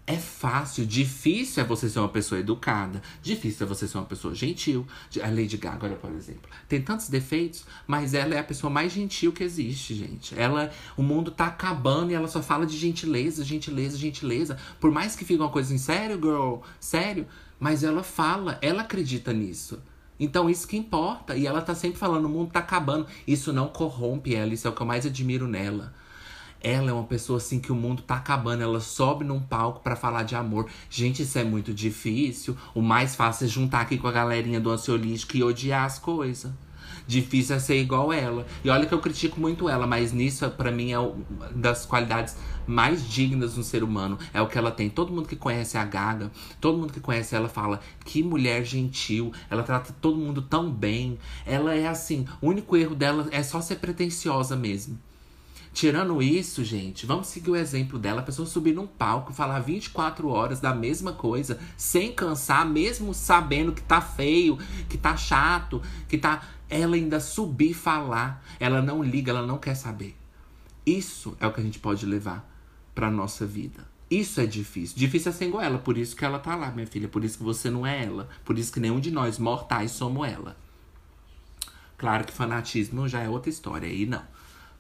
é fácil, difícil é você ser uma pessoa educada, difícil é você ser uma pessoa gentil. A Lady Gaga, olha, por exemplo, tem tantos defeitos, mas ela é a pessoa mais gentil que existe, gente. Ela, o mundo tá acabando e ela só fala de gentileza, gentileza, gentileza. Por mais que fique uma coisa em sério, girl, sério, mas ela fala, ela acredita nisso. Então, isso que importa. E ela tá sempre falando, o mundo tá acabando. Isso não corrompe ela, isso é o que eu mais admiro nela. Ela é uma pessoa assim que o mundo tá acabando. Ela sobe num palco para falar de amor. Gente, isso é muito difícil. O mais fácil é juntar aqui com a galerinha do ansiolítico e odiar as coisas. Difícil é ser igual ela. E olha que eu critico muito ela, mas nisso, para mim, é uma das qualidades mais dignas no ser humano. É o que ela tem. Todo mundo que conhece a Gaga, todo mundo que conhece ela fala: que mulher gentil. Ela trata todo mundo tão bem. Ela é assim. O único erro dela é só ser pretensiosa mesmo. Tirando isso, gente, vamos seguir o exemplo dela. A pessoa subir num palco, falar 24 horas da mesma coisa, sem cansar, mesmo sabendo que tá feio, que tá chato, que tá. Ela ainda subir falar. Ela não liga, ela não quer saber. Isso é o que a gente pode levar pra nossa vida. Isso é difícil. Difícil é ser igual ela. Por isso que ela tá lá, minha filha. Por isso que você não é ela. Por isso que nenhum de nós mortais somos ela. Claro que fanatismo já é outra história. Aí não.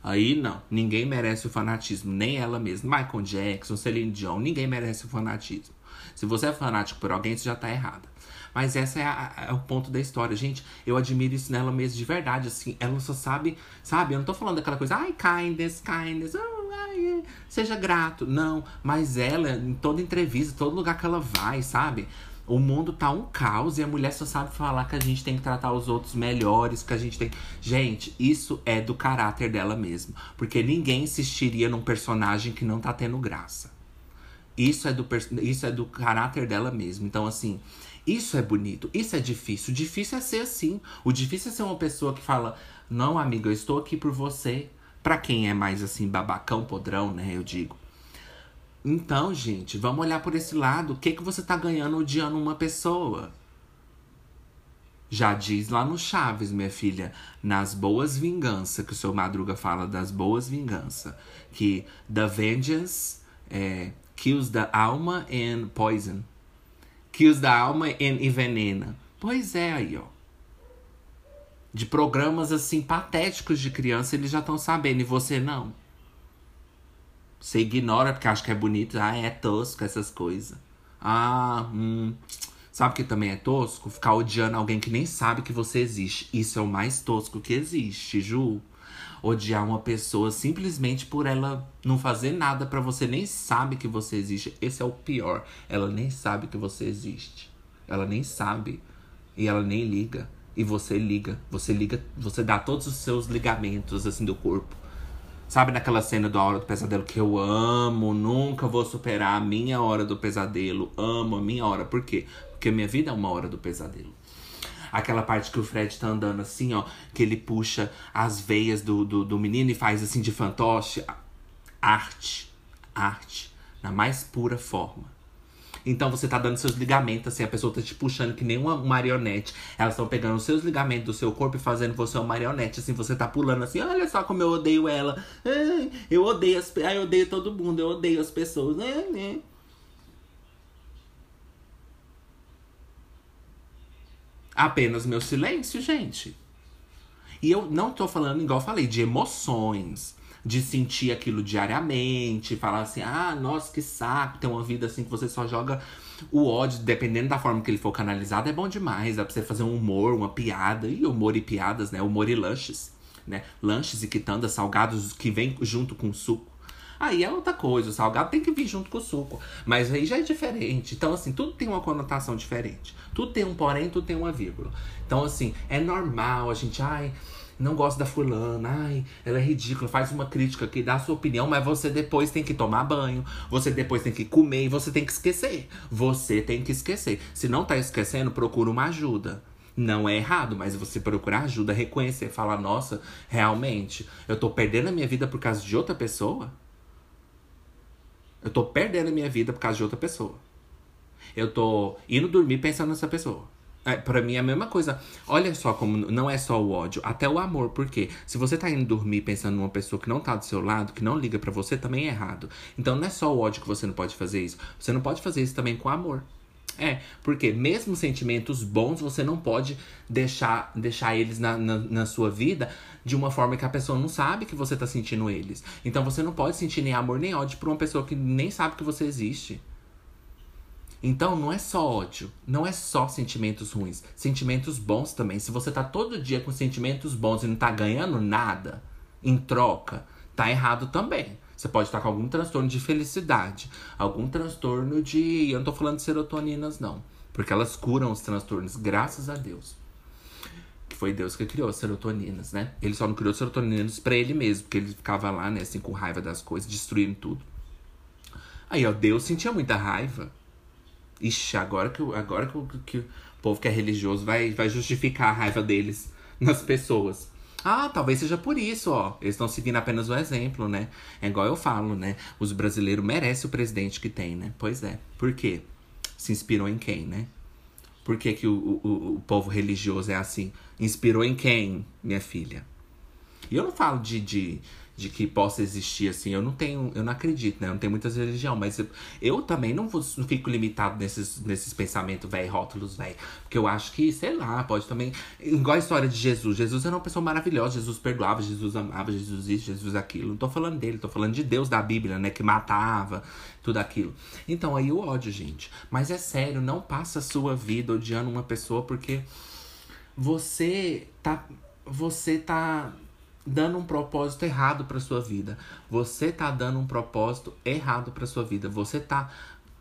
Aí não, ninguém merece o fanatismo, nem ela mesma. Michael Jackson, Celine Dion, ninguém merece o fanatismo. Se você é fanático por alguém, você já tá errada. Mas essa é, é, o ponto da história. Gente, eu admiro isso nela mesmo de verdade, assim. Ela só sabe, sabe? Eu não tô falando daquela coisa, ai, kindness, kindness, oh, ai, seja grato. Não, mas ela, em toda entrevista, todo lugar que ela vai, sabe? O mundo tá um caos e a mulher só sabe falar que a gente tem que tratar os outros melhores, que a gente tem. Gente, isso é do caráter dela mesmo. Porque ninguém insistiria num personagem que não tá tendo graça. Isso é do, isso é do caráter dela mesmo. Então, assim, isso é bonito, isso é difícil. O difícil é ser assim. O difícil é ser uma pessoa que fala: Não, amiga, eu estou aqui por você. Pra quem é mais assim, babacão, podrão, né? Eu digo. Então, gente, vamos olhar por esse lado. O que, que você tá ganhando odiando uma pessoa? Já diz lá no Chaves, minha filha, nas boas vinganças, que o seu Madruga fala das boas vinganças. Que the vengeance é, kills the alma and poison. Kills the alma and envenena. Pois é, aí, ó. De programas assim patéticos de criança, eles já estão sabendo, e você não. Você ignora porque acha que é bonito. Ah, é tosco essas coisas. Ah, hum. Sabe que também é tosco? Ficar odiando alguém que nem sabe que você existe. Isso é o mais tosco que existe, Ju. Odiar uma pessoa simplesmente por ela não fazer nada para você, nem sabe que você existe. Esse é o pior. Ela nem sabe que você existe. Ela nem sabe. E ela nem liga. E você liga. Você liga, você dá todos os seus ligamentos assim do corpo Sabe naquela cena do A Hora do Pesadelo que eu amo, nunca vou superar a minha hora do pesadelo, amo a minha hora. Por quê? Porque minha vida é uma hora do pesadelo. Aquela parte que o Fred tá andando assim, ó, que ele puxa as veias do, do, do menino e faz assim de fantoche. Arte. Arte. Na mais pura forma. Então você tá dando seus ligamentos, assim, a pessoa tá te puxando que nem uma marionete. Elas estão pegando os seus ligamentos do seu corpo e fazendo você uma marionete. Assim, você tá pulando assim, olha só como eu odeio ela. eu odeio as ai, eu odeio todo mundo, eu odeio as pessoas. Apenas meu silêncio, gente. E eu não tô falando, igual eu falei, de emoções de sentir aquilo diariamente, falar assim, ah, nossa, que saco, ter uma vida assim que você só joga o ódio, dependendo da forma que ele for canalizado, é bom demais. Dá pra você fazer um humor, uma piada, e humor e piadas, né? Humor e lanches, né? Lanches e quitandas salgados que vem junto com suco. Aí é outra coisa, o salgado tem que vir junto com o suco. Mas aí já é diferente. Então, assim, tudo tem uma conotação diferente. Tudo tem um porém, tudo tem uma vírgula. Então, assim, é normal a gente, ai, não gosta da fulana, ai, ela é ridícula, faz uma crítica aqui, dá a sua opinião, mas você depois tem que tomar banho, você depois tem que comer e você tem que esquecer. Você tem que esquecer. Se não tá esquecendo, procura uma ajuda. Não é errado, mas você procurar ajuda, reconhecer, falar, nossa, realmente, eu tô perdendo a minha vida por causa de outra pessoa? Eu tô perdendo a minha vida por causa de outra pessoa. Eu tô indo dormir pensando nessa pessoa. É, para mim é a mesma coisa. Olha só como não é só o ódio, até o amor. Porque se você tá indo dormir pensando numa pessoa que não tá do seu lado, que não liga para você, também é errado. Então não é só o ódio que você não pode fazer isso. Você não pode fazer isso também com amor. É, porque mesmo sentimentos bons, você não pode deixar, deixar eles na, na, na, sua vida de uma forma que a pessoa não sabe que você tá sentindo eles. Então você não pode sentir nem amor nem ódio por uma pessoa que nem sabe que você existe. Então não é só ódio, não é só sentimentos ruins, sentimentos bons também. Se você tá todo dia com sentimentos bons e não tá ganhando nada em troca, tá errado também. Você pode estar com algum transtorno de felicidade, algum transtorno de. Eu não tô falando de serotoninas, não. Porque elas curam os transtornos, graças a Deus. Que foi Deus que criou as serotoninas, né? Ele só não criou serotoninas para ele mesmo, porque ele ficava lá, né, assim, com raiva das coisas, destruindo tudo. Aí, ó, Deus sentia muita raiva. Ixi, agora que, agora que, que o povo que é religioso vai, vai justificar a raiva deles [laughs] nas pessoas. Ah, talvez seja por isso, ó. Eles estão seguindo apenas o exemplo, né? É igual eu falo, né? Os brasileiros merecem o presidente que tem, né? Pois é. Por quê? Se inspirou em quem, né? Por que, que o, o, o povo religioso é assim? Inspirou em quem, minha filha? E eu não falo de, de, de que possa existir assim. Eu não tenho, eu não acredito, né? Eu não tenho muitas religião, mas eu, eu também não, vou, não fico limitado nesses, nesses pensamentos, velho, rótulos, velho. Porque eu acho que, sei lá, pode também. Igual a história de Jesus. Jesus era uma pessoa maravilhosa, Jesus perdoava, Jesus amava, Jesus isso, Jesus aquilo. Não tô falando dele, tô falando de Deus da Bíblia, né? Que matava, tudo aquilo. Então aí o ódio, gente. Mas é sério, não passa a sua vida odiando uma pessoa porque você tá. Você tá dando um propósito errado para sua vida. Você tá dando um propósito errado para sua vida. Você tá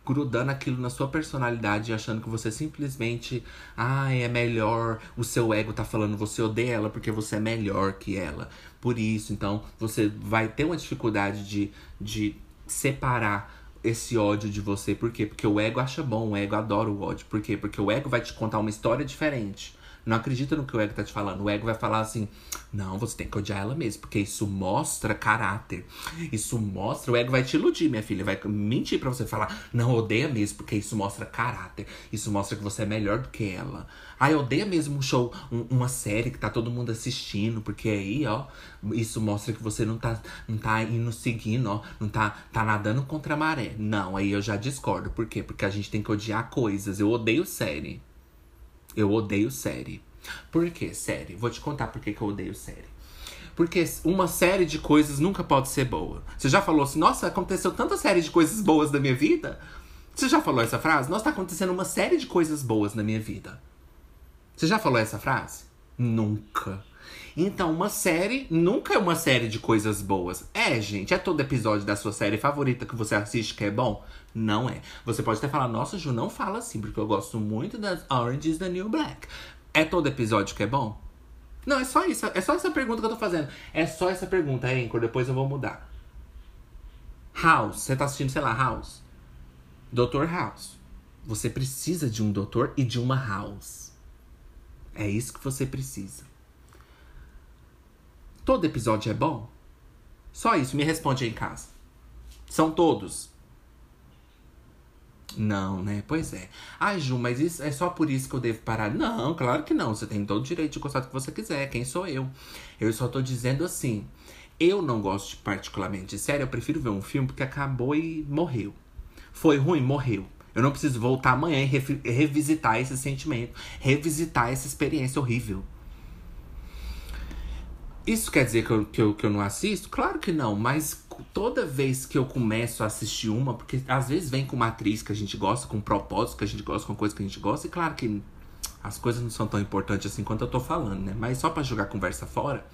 grudando aquilo na sua personalidade achando que você simplesmente, ah, é melhor, o seu ego tá falando você odeia ela porque você é melhor que ela. Por isso, então, você vai ter uma dificuldade de, de separar esse ódio de você. Por quê? Porque o ego acha bom, o ego adora o ódio. Por quê? Porque o ego vai te contar uma história diferente. Não acredita no que o ego tá te falando. O ego vai falar assim: não, você tem que odiar ela mesmo, porque isso mostra caráter. Isso mostra. O ego vai te iludir, minha filha. Vai mentir pra você falar: não, odeia mesmo, porque isso mostra caráter. Isso mostra que você é melhor do que ela. Ai, odeia mesmo um show, um, uma série que tá todo mundo assistindo, porque aí, ó, isso mostra que você não tá, não tá indo seguindo, ó, não tá, tá nadando contra a maré. Não, aí eu já discordo. Por quê? Porque a gente tem que odiar coisas. Eu odeio série. Eu odeio série. Por que série? Vou te contar por que, que eu odeio série. Porque uma série de coisas nunca pode ser boa. Você já falou assim, nossa, aconteceu tanta série de coisas boas na minha vida? Você já falou essa frase? Nossa, tá acontecendo uma série de coisas boas na minha vida. Você já falou essa frase? Nunca. Então, uma série nunca é uma série de coisas boas. É, gente, é todo episódio da sua série favorita que você assiste que é bom? Não é. Você pode até falar, nossa, Ju, não fala assim, porque eu gosto muito das Orange is the New Black. É todo episódio que é bom? Não, é só isso. É só essa pergunta que eu tô fazendo. É só essa pergunta, Anchor. Depois eu vou mudar. House. Você tá assistindo, sei lá, House. Doutor House. Você precisa de um doutor e de uma house. É isso que você precisa. Todo episódio é bom? Só isso. Me responde aí em casa. São todos. Não, né? Pois é. Ai, Ju, mas isso é só por isso que eu devo parar? Não, claro que não. Você tem todo o direito de gostar do que você quiser. Quem sou eu? Eu só tô dizendo assim. Eu não gosto particularmente de série. Eu prefiro ver um filme porque acabou e morreu. Foi ruim? Morreu. Eu não preciso voltar amanhã e revisitar esse sentimento, revisitar essa experiência horrível. Isso quer dizer que eu, que, eu, que eu não assisto? Claro que não, mas toda vez que eu começo a assistir uma, porque às vezes vem com uma atriz que a gente gosta, com um propósito que a gente gosta, com coisa que a gente gosta, e claro que as coisas não são tão importantes assim quanto eu tô falando, né? Mas só para jogar conversa fora.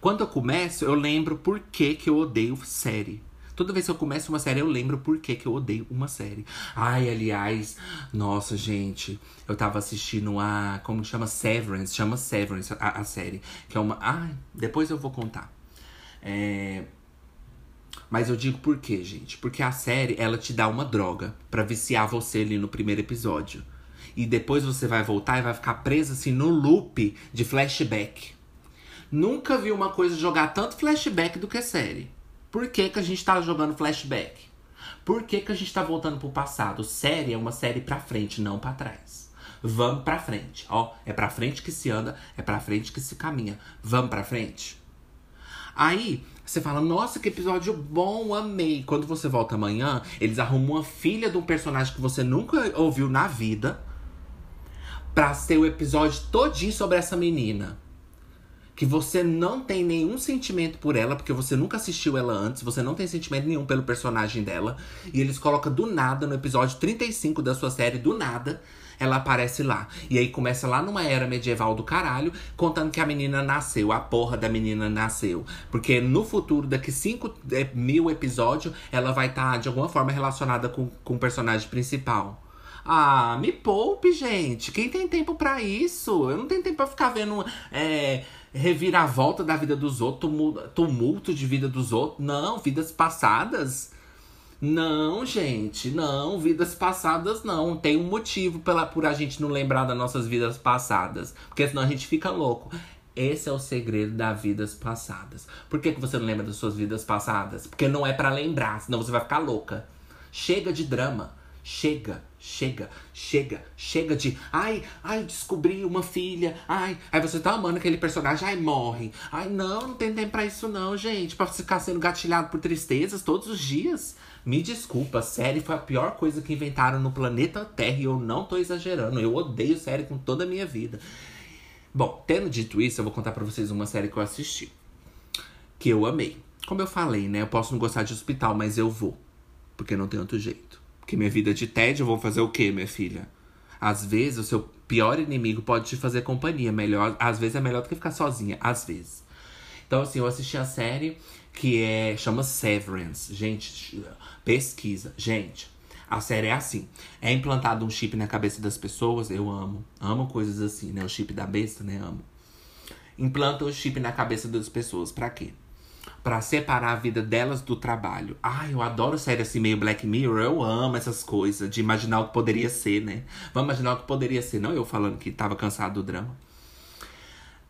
Quando eu começo, eu lembro por que, que eu odeio série. Toda vez que eu começo uma série, eu lembro por que, que eu odeio uma série. Ai, aliás, nossa, gente, eu tava assistindo a. Como chama? Severance. Chama Severance a, a série. Que é uma. Ai, depois eu vou contar. É. Mas eu digo por quê, gente? Porque a série, ela te dá uma droga para viciar você ali no primeiro episódio. E depois você vai voltar e vai ficar preso assim no loop de flashback. Nunca vi uma coisa jogar tanto flashback do que série. Por que, que a gente tá jogando flashback? Por que, que a gente tá voltando pro passado? Série é uma série pra frente, não para trás. Vamos pra frente. Ó, é pra frente que se anda, é pra frente que se caminha. Vamos pra frente. Aí, você fala, nossa, que episódio bom, amei. Quando você volta amanhã, eles arrumam uma filha de um personagem que você nunca ouviu na vida pra ser o episódio todinho sobre essa menina que você não tem nenhum sentimento por ela, porque você nunca assistiu ela antes, você não tem sentimento nenhum pelo personagem dela, e eles colocam do nada no episódio 35 da sua série, do nada, ela aparece lá. E aí começa lá numa era medieval do caralho, contando que a menina nasceu, a porra da menina nasceu. Porque no futuro, daqui 5 é, mil episódios, ela vai estar tá, de alguma forma relacionada com, com o personagem principal. Ah, me poupe, gente. Quem tem tempo para isso? Eu não tenho tempo pra ficar vendo. É, reviravolta da vida dos outros, tumulto de vida dos outros. Não, vidas passadas. Não, gente, não, vidas passadas não. Tem um motivo pela, por a gente não lembrar das nossas vidas passadas. Porque senão a gente fica louco. Esse é o segredo das vidas passadas. Por que, que você não lembra das suas vidas passadas? Porque não é para lembrar, senão você vai ficar louca. Chega de drama. Chega, chega, chega, chega de. Ai, ai, descobri uma filha. Ai, aí você tá amando aquele personagem, ai, morre. Ai, não, não tem tempo pra isso, não, gente. Pra ficar sendo gatilhado por tristezas todos os dias. Me desculpa, série foi a pior coisa que inventaram no planeta Terra e eu não tô exagerando. Eu odeio série com toda a minha vida. Bom, tendo dito isso, eu vou contar para vocês uma série que eu assisti. Que eu amei. Como eu falei, né? Eu posso não gostar de hospital, mas eu vou. Porque não tem outro jeito. Porque minha vida de tédio, vou fazer o quê, minha filha? Às vezes, o seu pior inimigo pode te fazer companhia. Melhor, às vezes é melhor do que ficar sozinha. Às vezes. Então, assim, eu assisti a série que é chama Severance. Gente, pesquisa. Gente, a série é assim. É implantado um chip na cabeça das pessoas. Eu amo. Amo coisas assim, né? O chip da besta, né? Amo. Implanta o chip na cabeça das pessoas. Pra quê? Para separar a vida delas do trabalho. Ai, eu adoro série assim, meio Black Mirror. Eu amo essas coisas de imaginar o que poderia ser, né? Vamos imaginar o que poderia ser. Não eu falando que tava cansado do drama.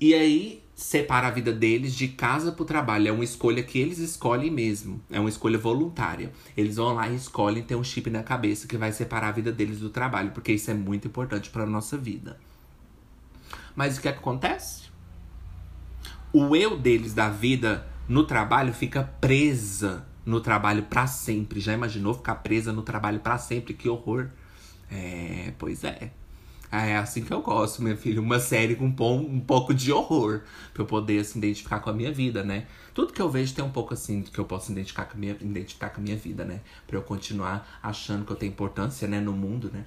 E aí, separa a vida deles de casa pro trabalho. É uma escolha que eles escolhem mesmo. É uma escolha voluntária. Eles vão lá e escolhem ter um chip na cabeça que vai separar a vida deles do trabalho. Porque isso é muito importante pra nossa vida. Mas o que acontece? O eu deles da vida no trabalho fica presa no trabalho para sempre. Já imaginou ficar presa no trabalho para sempre? Que horror. É, pois é. É assim que eu gosto, minha filha. Uma série com um pouco de horror. Pra eu poder se assim, identificar com a minha vida, né? Tudo que eu vejo tem um pouco assim que eu posso identificar com a minha, identificar com a minha vida, né? Pra eu continuar achando que eu tenho importância, né, no mundo, né?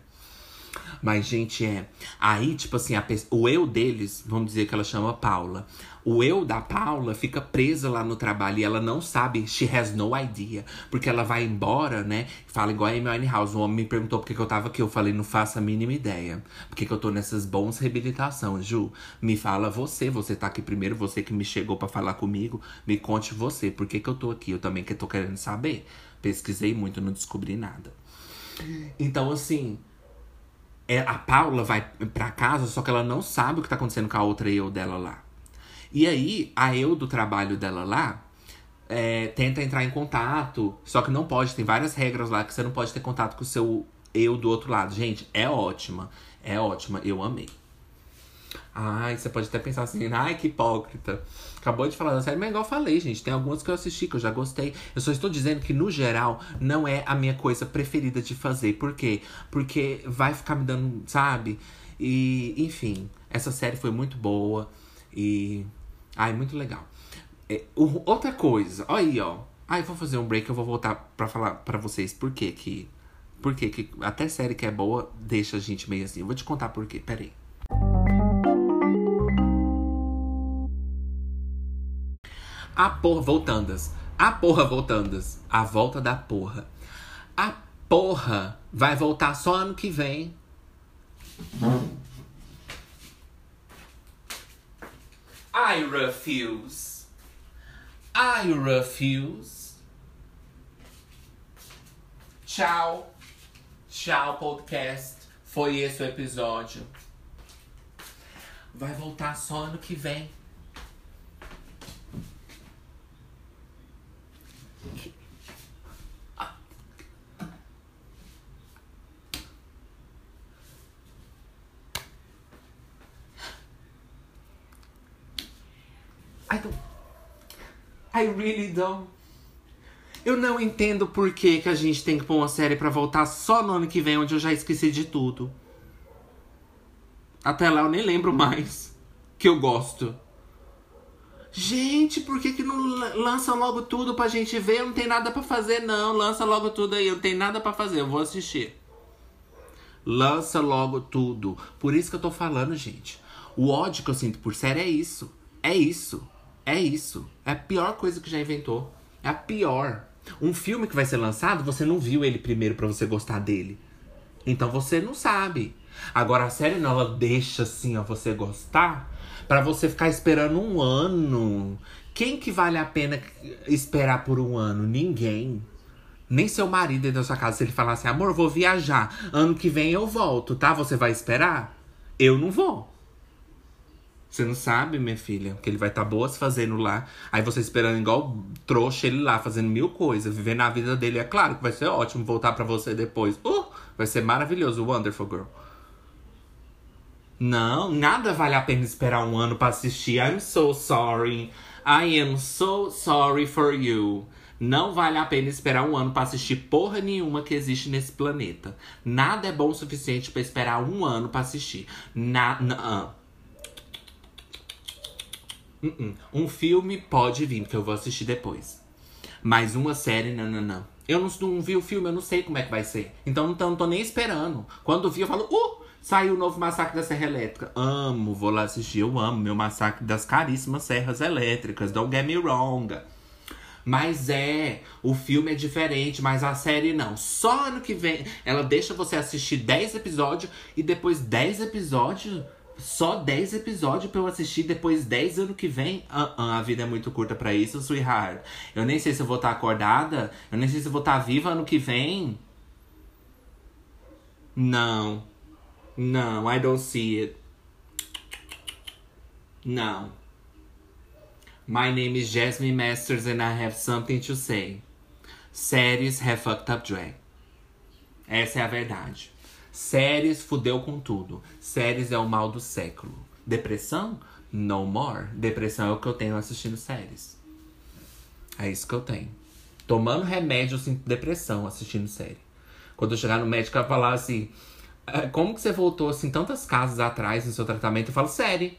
Mas, gente, é. Aí, tipo assim, a, o eu deles, vamos dizer que ela chama Paula. O eu da Paula fica presa lá no trabalho e ela não sabe, she has no idea. Porque ela vai embora, né? Fala igual a Amy Winehouse. O homem me perguntou por que, eu tava aqui. Eu falei, não faço a mínima ideia. Por que, eu tô nessas bons reabilitações, Ju? Me fala você, você tá aqui primeiro, você que me chegou para falar comigo. Me conte você, por que, que eu tô aqui? Eu também que tô querendo saber. Pesquisei muito, não descobri nada. Então, assim, a Paula vai para casa, só que ela não sabe o que tá acontecendo com a outra eu dela lá. E aí, a eu do trabalho dela lá é, tenta entrar em contato, só que não pode, tem várias regras lá que você não pode ter contato com o seu eu do outro lado. Gente, é ótima, é ótima, eu amei. Ai, você pode até pensar assim, ai, que hipócrita. Acabou de falar da série, mas igual eu falei, gente, tem algumas que eu assisti que eu já gostei. Eu só estou dizendo que, no geral, não é a minha coisa preferida de fazer. Por quê? Porque vai ficar me dando, sabe? E, enfim, essa série foi muito boa. E. Ai, muito legal. É, outra coisa, olha aí, ó. Ai, vou fazer um break, eu vou voltar pra falar pra vocês por quê que. Por quê que até série que é boa deixa a gente meio assim. Eu vou te contar por quê, peraí. A porra, voltandas. A porra, voltandas. A volta da porra. A porra vai voltar só ano que vem. I refuse. I refuse. Tchau. Tchau, podcast. Foi esse o episódio. Vai voltar só ano que vem. I don't. I really don't. Eu não entendo por que, que a gente tem que pôr uma série pra voltar só no ano que vem, onde eu já esqueci de tudo. Até lá eu nem lembro mais que eu gosto. Gente, por que, que não lançam logo tudo pra gente ver? Eu não tem nada para fazer, não. Lança logo tudo aí. Eu não tenho nada para fazer, eu vou assistir. Lança logo tudo. Por isso que eu tô falando, gente. O ódio que eu sinto por série é isso. É isso. É isso. É a pior coisa que já inventou. É a pior. Um filme que vai ser lançado, você não viu ele primeiro para você gostar dele. Então você não sabe. Agora a série não, ela deixa assim, ó, você gostar para você ficar esperando um ano. Quem que vale a pena esperar por um ano? Ninguém. Nem seu marido dentro da sua casa, se ele falar assim, amor, vou viajar. Ano que vem eu volto, tá? Você vai esperar? Eu não vou. Você não sabe, minha filha, que ele vai estar tá boas fazendo lá. Aí você esperando igual trouxa ele lá, fazendo mil coisas, vivendo a vida dele. É claro que vai ser ótimo voltar para você depois. Uh! Vai ser maravilhoso, Wonderful Girl. Não, nada vale a pena esperar um ano para assistir. I'm so sorry. I am so sorry for you. Não vale a pena esperar um ano para assistir porra nenhuma que existe nesse planeta. Nada é bom o suficiente para esperar um ano para assistir. Na, na, uh. Uh -uh. Um filme pode vir, porque eu vou assistir depois. Mas uma série, não, não, não. Eu não, não vi o filme, eu não sei como é que vai ser. Então não não tô nem esperando. Quando vi, eu falo, uh! Saiu o novo Massacre da Serra Elétrica. Amo, vou lá assistir, eu amo meu Massacre das Caríssimas Serras Elétricas. Don't get me wrong. Mas é, o filme é diferente, mas a série não. Só ano que vem, ela deixa você assistir 10 episódios e depois 10 episódios só 10 episódios pra eu assistir depois 10 ano que vem? Uh -uh, a vida é muito curta para isso, sweetheart. Eu nem sei se eu vou estar tá acordada. Eu nem sei se eu vou estar tá viva ano que vem. Não. Não, I don't see it. Não. My name is Jasmine Masters and I have something to say. Séries have fucked up drag. Essa é a verdade. Séries fudeu com tudo. Séries é o mal do século. Depressão? No more. Depressão é o que eu tenho assistindo séries. É isso que eu tenho. Tomando remédio, eu sinto depressão assistindo série. Quando eu chegar no médico, ela falar assim: Como que você voltou assim tantas casas atrás no seu tratamento? Eu falo, série.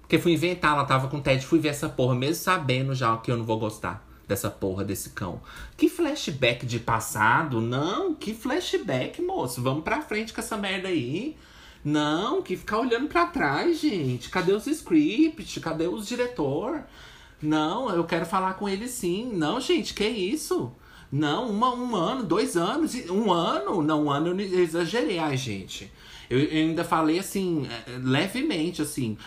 Porque fui inventar, ela tava com TED, fui ver essa porra, mesmo sabendo já que eu não vou gostar dessa porra desse cão. Que flashback de passado? Não, que flashback, moço. Vamos pra frente com essa merda aí. Não, que ficar olhando para trás, gente. Cadê os scripts? Cadê os diretor? Não, eu quero falar com ele sim. Não, gente, que isso? Não, uma, um ano, dois anos, um ano, não, um ano eu exagerei, ai, gente. Eu, eu ainda falei assim, é, levemente, assim.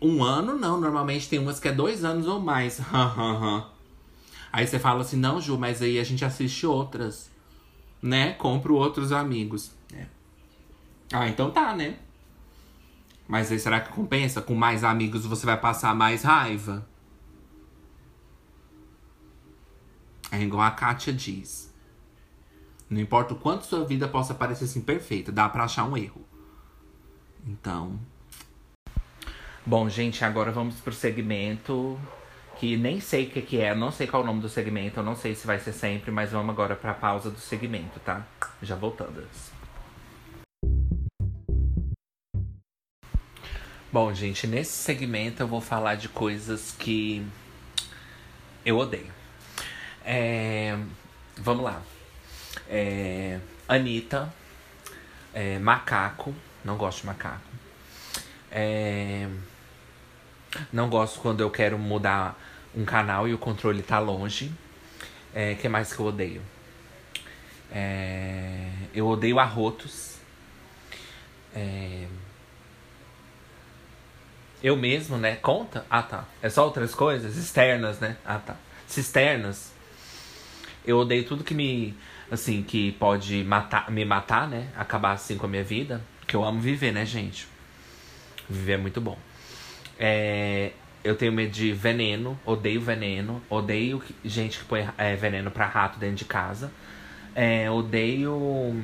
Um ano não, normalmente tem umas que é dois anos ou mais. [laughs] Aí você fala assim, não, Ju, mas aí a gente assiste outras. Né? Compro outros amigos. É. Ah, então tá, né? Mas aí será que compensa? Com mais amigos você vai passar mais raiva? É igual a Kátia diz. Não importa o quanto sua vida possa parecer assim perfeita, dá pra achar um erro. Então. Bom, gente, agora vamos pro segmento que nem sei o que, que é, não sei qual é o nome do segmento, eu não sei se vai ser sempre, mas vamos agora pra pausa do segmento, tá? Já voltando. Bom, gente, nesse segmento eu vou falar de coisas que eu odeio. É... Vamos lá. É... Anitta. É... Macaco. Não gosto de macaco. É... Não gosto quando eu quero mudar um canal e o controle tá longe. É, que mais que eu odeio? É, eu odeio arrotos. É, eu mesmo, né? Conta? Ah, tá. É só outras coisas? Externas, né? Ah, tá. Cisternas. Eu odeio tudo que me. Assim, que pode matar, me matar, né? Acabar assim com a minha vida. Porque eu amo viver, né, gente? Viver é muito bom. É, eu tenho medo de veneno, odeio veneno, odeio gente que põe é, veneno pra rato dentro de casa. É, odeio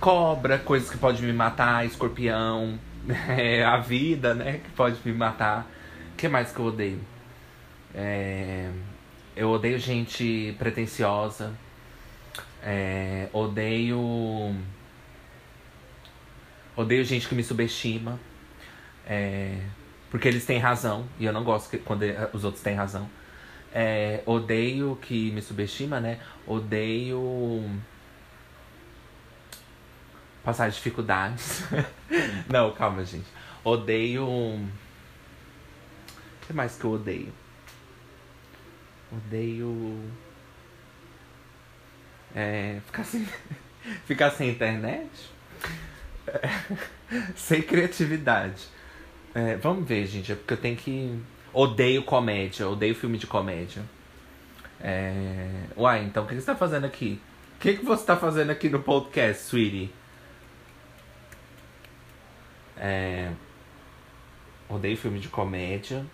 cobra, coisas que podem me matar, escorpião, [laughs] é, a vida, né, que pode me matar. O que mais que eu odeio? É, eu odeio gente pretensiosa. É, odeio. Odeio gente que me subestima. É, porque eles têm razão, e eu não gosto que, quando os outros têm razão. É, odeio que me subestima, né? Odeio passar dificuldades. [laughs] não, calma, gente. Odeio. O que mais que eu odeio? Odeio. É, ficar sem. [laughs] ficar sem internet? [laughs] sem criatividade. É, vamos ver, gente. É porque eu tenho que. Odeio comédia, odeio filme de comédia. É... Uai, então o que você tá fazendo aqui? O que, que você tá fazendo aqui no podcast, sweetie? É... Odeio filme de comédia.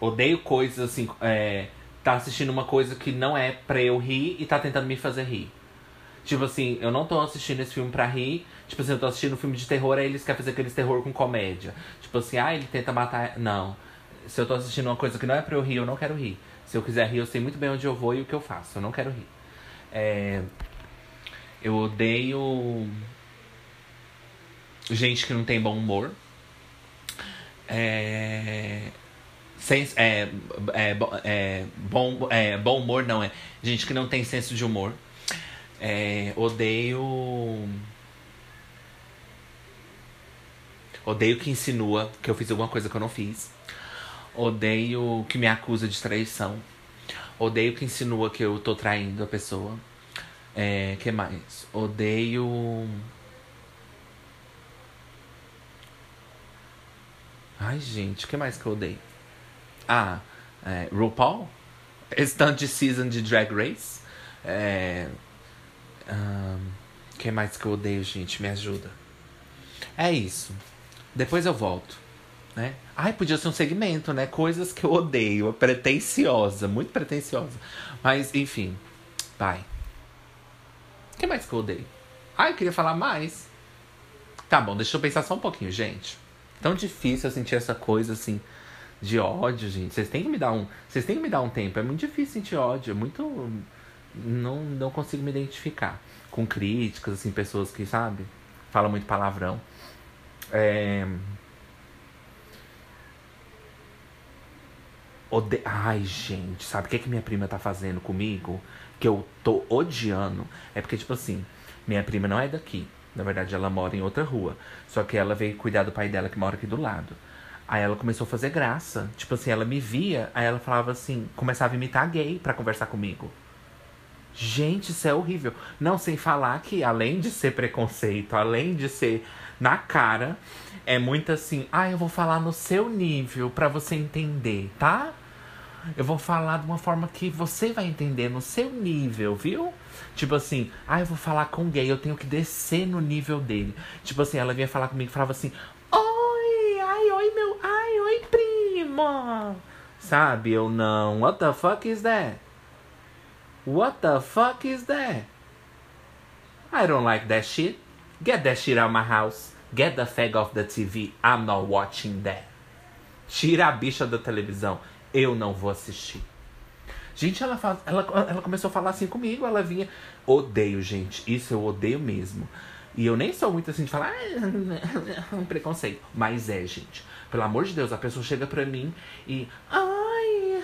Odeio coisas assim. É... Tá assistindo uma coisa que não é pra eu rir e tá tentando me fazer rir. Tipo assim, eu não tô assistindo esse filme pra rir. Tipo assim, eu tô assistindo um filme de terror, aí eles querem fazer aqueles terror com comédia. Tipo assim, ah, ele tenta matar. Não. Se eu tô assistindo uma coisa que não é pra eu rir, eu não quero rir. Se eu quiser rir, eu sei muito bem onde eu vou e o que eu faço. Eu não quero rir. É... Eu odeio gente que não tem bom humor. É... Sens... É... É... É... Bom... É... bom humor não é. Gente que não tem senso de humor. É... Odeio. Odeio que insinua que eu fiz alguma coisa que eu não fiz. Odeio que me acusa de traição. Odeio que insinua que eu tô traindo a pessoa. É, que mais? Odeio. Ai, gente, o que mais que eu odeio? Ah, é, RuPaul? Estante season de Drag Race? É. Um, que mais que eu odeio, gente? Me ajuda. É isso. Depois eu volto. Né? Ai, podia ser um segmento, né? Coisas que eu odeio. Pretenciosa, muito pretenciosa. Mas, enfim. Vai. O que mais que eu odeio? Ai, eu queria falar mais. Tá bom, deixa eu pensar só um pouquinho, gente. Tão difícil eu sentir essa coisa assim de ódio, gente. Vocês têm que me dar um, vocês têm que me dar um tempo. É muito difícil sentir ódio, é muito não não consigo me identificar com críticas assim, pessoas que, sabe, falam muito palavrão. É... Ode... Ai, gente, sabe o que, que minha prima tá fazendo comigo? Que eu tô odiando. É porque, tipo assim, minha prima não é daqui. Na verdade, ela mora em outra rua. Só que ela veio cuidar do pai dela que mora aqui do lado. Aí ela começou a fazer graça. Tipo assim, ela me via, aí ela falava assim, começava a imitar gay para conversar comigo. Gente, isso é horrível. Não, sem falar que além de ser preconceito, além de ser na cara, é muito assim, ah, eu vou falar no seu nível para você entender, tá? Eu vou falar de uma forma que você vai entender no seu nível, viu? Tipo assim, ah, eu vou falar com gay, eu tenho que descer no nível dele. Tipo assim, ela vinha falar comigo e falava assim: Oi, ai, oi, meu, ai, oi, prima. Sabe? Eu não. What the fuck is that? What the fuck is that? I don't like that shit. Get that shit out of my house. Get the fag off the TV. I'm not watching that. Tira a bicha da televisão. Eu não vou assistir. Gente, ela, faz, ela, ela começou a falar assim comigo. Ela vinha. Odeio, gente. Isso eu odeio mesmo. E eu nem sou muito assim de falar. Ah, [laughs] um preconceito. Mas é, gente. Pelo amor de Deus, a pessoa chega pra mim e. Ai,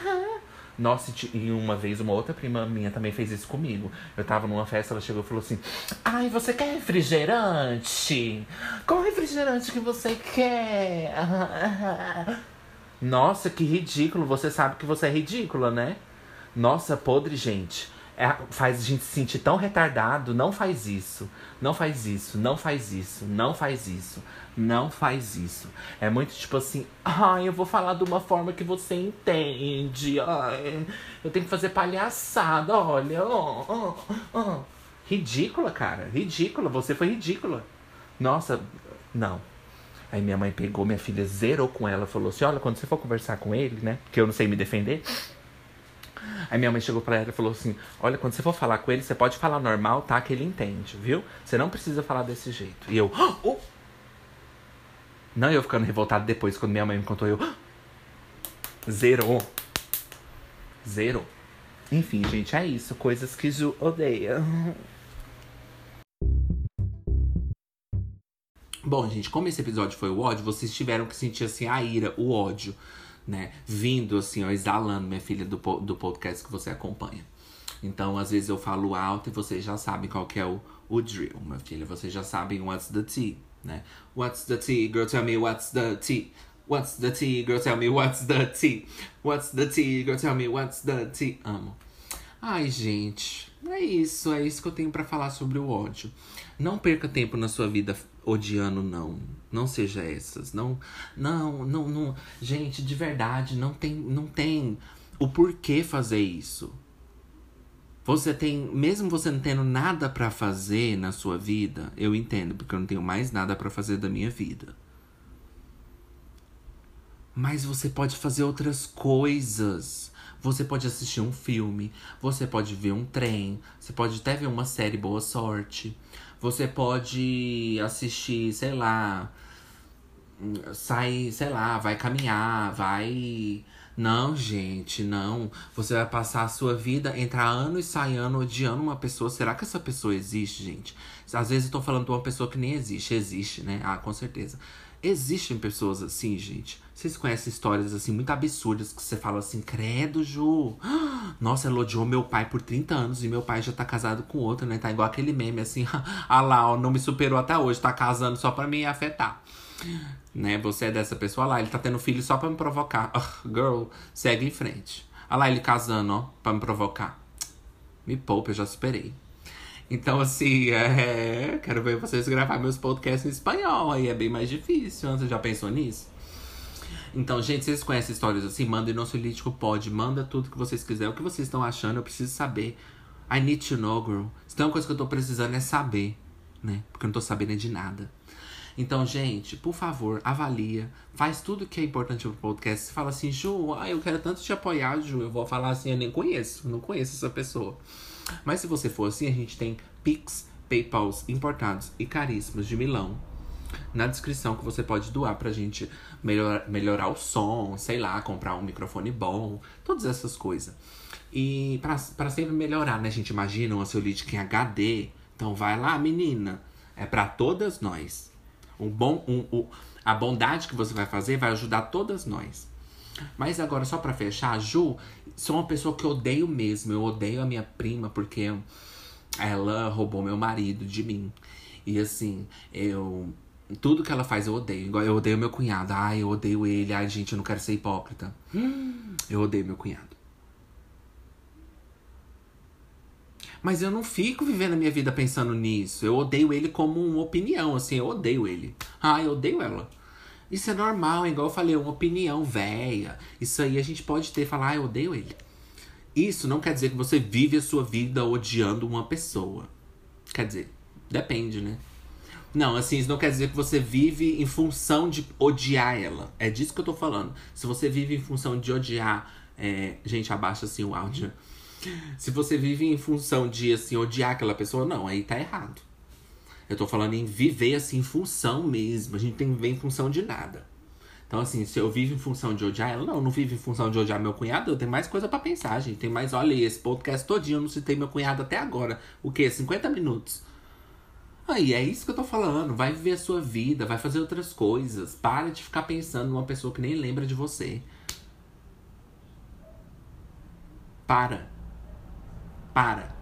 nossa, e uma vez uma outra prima minha também fez isso comigo. Eu tava numa festa, ela chegou e falou assim: Ai, você quer refrigerante? Qual refrigerante que você quer? [laughs] Nossa, que ridículo. Você sabe que você é ridícula, né? Nossa, podre, gente. É, faz a gente se sentir tão retardado. Não faz isso. Não faz isso. Não faz isso. Não faz isso. Não faz isso. É muito tipo assim. Ai, eu vou falar de uma forma que você entende. Ai, eu tenho que fazer palhaçada. Olha. Oh, oh, oh. Ridícula, cara. Ridícula. Você foi ridícula. Nossa, não. Aí minha mãe pegou, minha filha zerou com ela, falou assim: Olha, quando você for conversar com ele, né? Porque eu não sei me defender. Aí minha mãe chegou pra ela e falou assim: Olha, quando você for falar com ele, você pode falar normal, tá? Que ele entende, viu? Você não precisa falar desse jeito. E eu. Oh! Não eu ficando revoltado depois, quando minha mãe me contou, eu. Zerou. Zero. Enfim, gente, é isso. Coisas que Ju odeia. Bom, gente, como esse episódio foi o ódio, vocês tiveram que sentir assim a ira, o ódio, né? Vindo assim, ó, exalando, minha filha, do, do podcast que você acompanha. Então, às vezes eu falo alto e vocês já sabem qual que é o, o drill, minha filha. Vocês já sabem what's the tea, né? What's the tea? Girl, tell me what's the tea. What's the tea? Girl, tell me what's the tea. What's the tea? Girl, tell me what's the tea. Amo. Ai, gente, é isso. É isso que eu tenho para falar sobre o ódio. Não perca tempo na sua vida odiando, não. Não seja essas. Não, não, não, não. Gente, de verdade, não tem, não tem o porquê fazer isso. Você tem, mesmo você não tendo nada para fazer na sua vida, eu entendo, porque eu não tenho mais nada para fazer da minha vida. Mas você pode fazer outras coisas. Você pode assistir um filme, você pode ver um trem, você pode até ver uma série Boa Sorte. Você pode assistir, sei lá, sai, sei lá, vai caminhar, vai. Não, gente, não. Você vai passar a sua vida, entrar ano e sair ano odiando uma pessoa. Será que essa pessoa existe, gente? Às vezes eu tô falando de uma pessoa que nem existe. Existe, né? Ah, com certeza. Existem pessoas assim, gente. Vocês conhecem histórias assim muito absurdas que você fala assim, credo, Ju. [gasps] Nossa, ela odiou meu pai por 30 anos e meu pai já tá casado com outro, né? Tá igual aquele meme assim, [laughs] ah lá, ó, não me superou até hoje, tá casando só pra me afetar. Né? Você é dessa pessoa lá, ele tá tendo filho só pra me provocar. [laughs] Girl, segue em frente. Olha lá ele casando, ó, pra me provocar. Me poupa, eu já superei. Então, assim, é, quero ver vocês gravar meus podcasts em espanhol. Aí é bem mais difícil. Você já pensou nisso? Então, gente, vocês conhecem histórias assim? Manda Inocilítico pode. Manda tudo que vocês quiserem. O que vocês estão achando, eu preciso saber. I need to know, girl. Se tem uma coisa que eu tô precisando é saber, né? Porque eu não tô sabendo de nada. Então, gente, por favor, avalia. Faz tudo que é importante pro podcast. Você fala assim, Ju, ah, eu quero tanto te apoiar, Ju. Eu vou falar assim, eu nem conheço. Não conheço essa pessoa. Mas se você for assim, a gente tem Pix, Paypals importados e caríssimos de Milão. Na descrição que você pode doar pra gente melhor, melhorar o som, sei lá, comprar um microfone bom, todas essas coisas. E para sempre melhorar, né? A gente imagina um ansiolítico em HD. Então vai lá, menina. É para todas nós. Um bom, um, um, a bondade que você vai fazer vai ajudar todas nós. Mas agora, só para fechar, Ju, sou uma pessoa que odeio mesmo. Eu odeio a minha prima porque ela roubou meu marido de mim. E assim, eu. Tudo que ela faz eu odeio. Igual eu odeio meu cunhado. Ai, eu odeio ele. Ai, gente, eu não quero ser hipócrita. Eu odeio meu cunhado. Mas eu não fico vivendo a minha vida pensando nisso. Eu odeio ele como uma opinião, assim, eu odeio ele. Ai, eu odeio ela. Isso é normal, igual eu falei, uma opinião velha. Isso aí a gente pode ter, falar, ah, eu odeio ele. Isso não quer dizer que você vive a sua vida odiando uma pessoa. Quer dizer, depende, né? Não, assim, isso não quer dizer que você vive em função de odiar ela. É disso que eu tô falando. Se você vive em função de odiar. É... Gente, abaixa assim o áudio. Se você vive em função de, assim, odiar aquela pessoa, não, aí tá errado. Eu tô falando em viver assim em função mesmo. A gente tem que viver em função de nada. Então, assim, se eu vivo em função de odiar ela, não, eu não vivo em função de odiar meu cunhado, eu tenho mais coisa para pensar, gente. Tem mais, olha esse podcast todinho eu não citei meu cunhado até agora. O quê? 50 minutos. Aí, é isso que eu tô falando. Vai viver a sua vida, vai fazer outras coisas. Para de ficar pensando numa pessoa que nem lembra de você. Para. Para.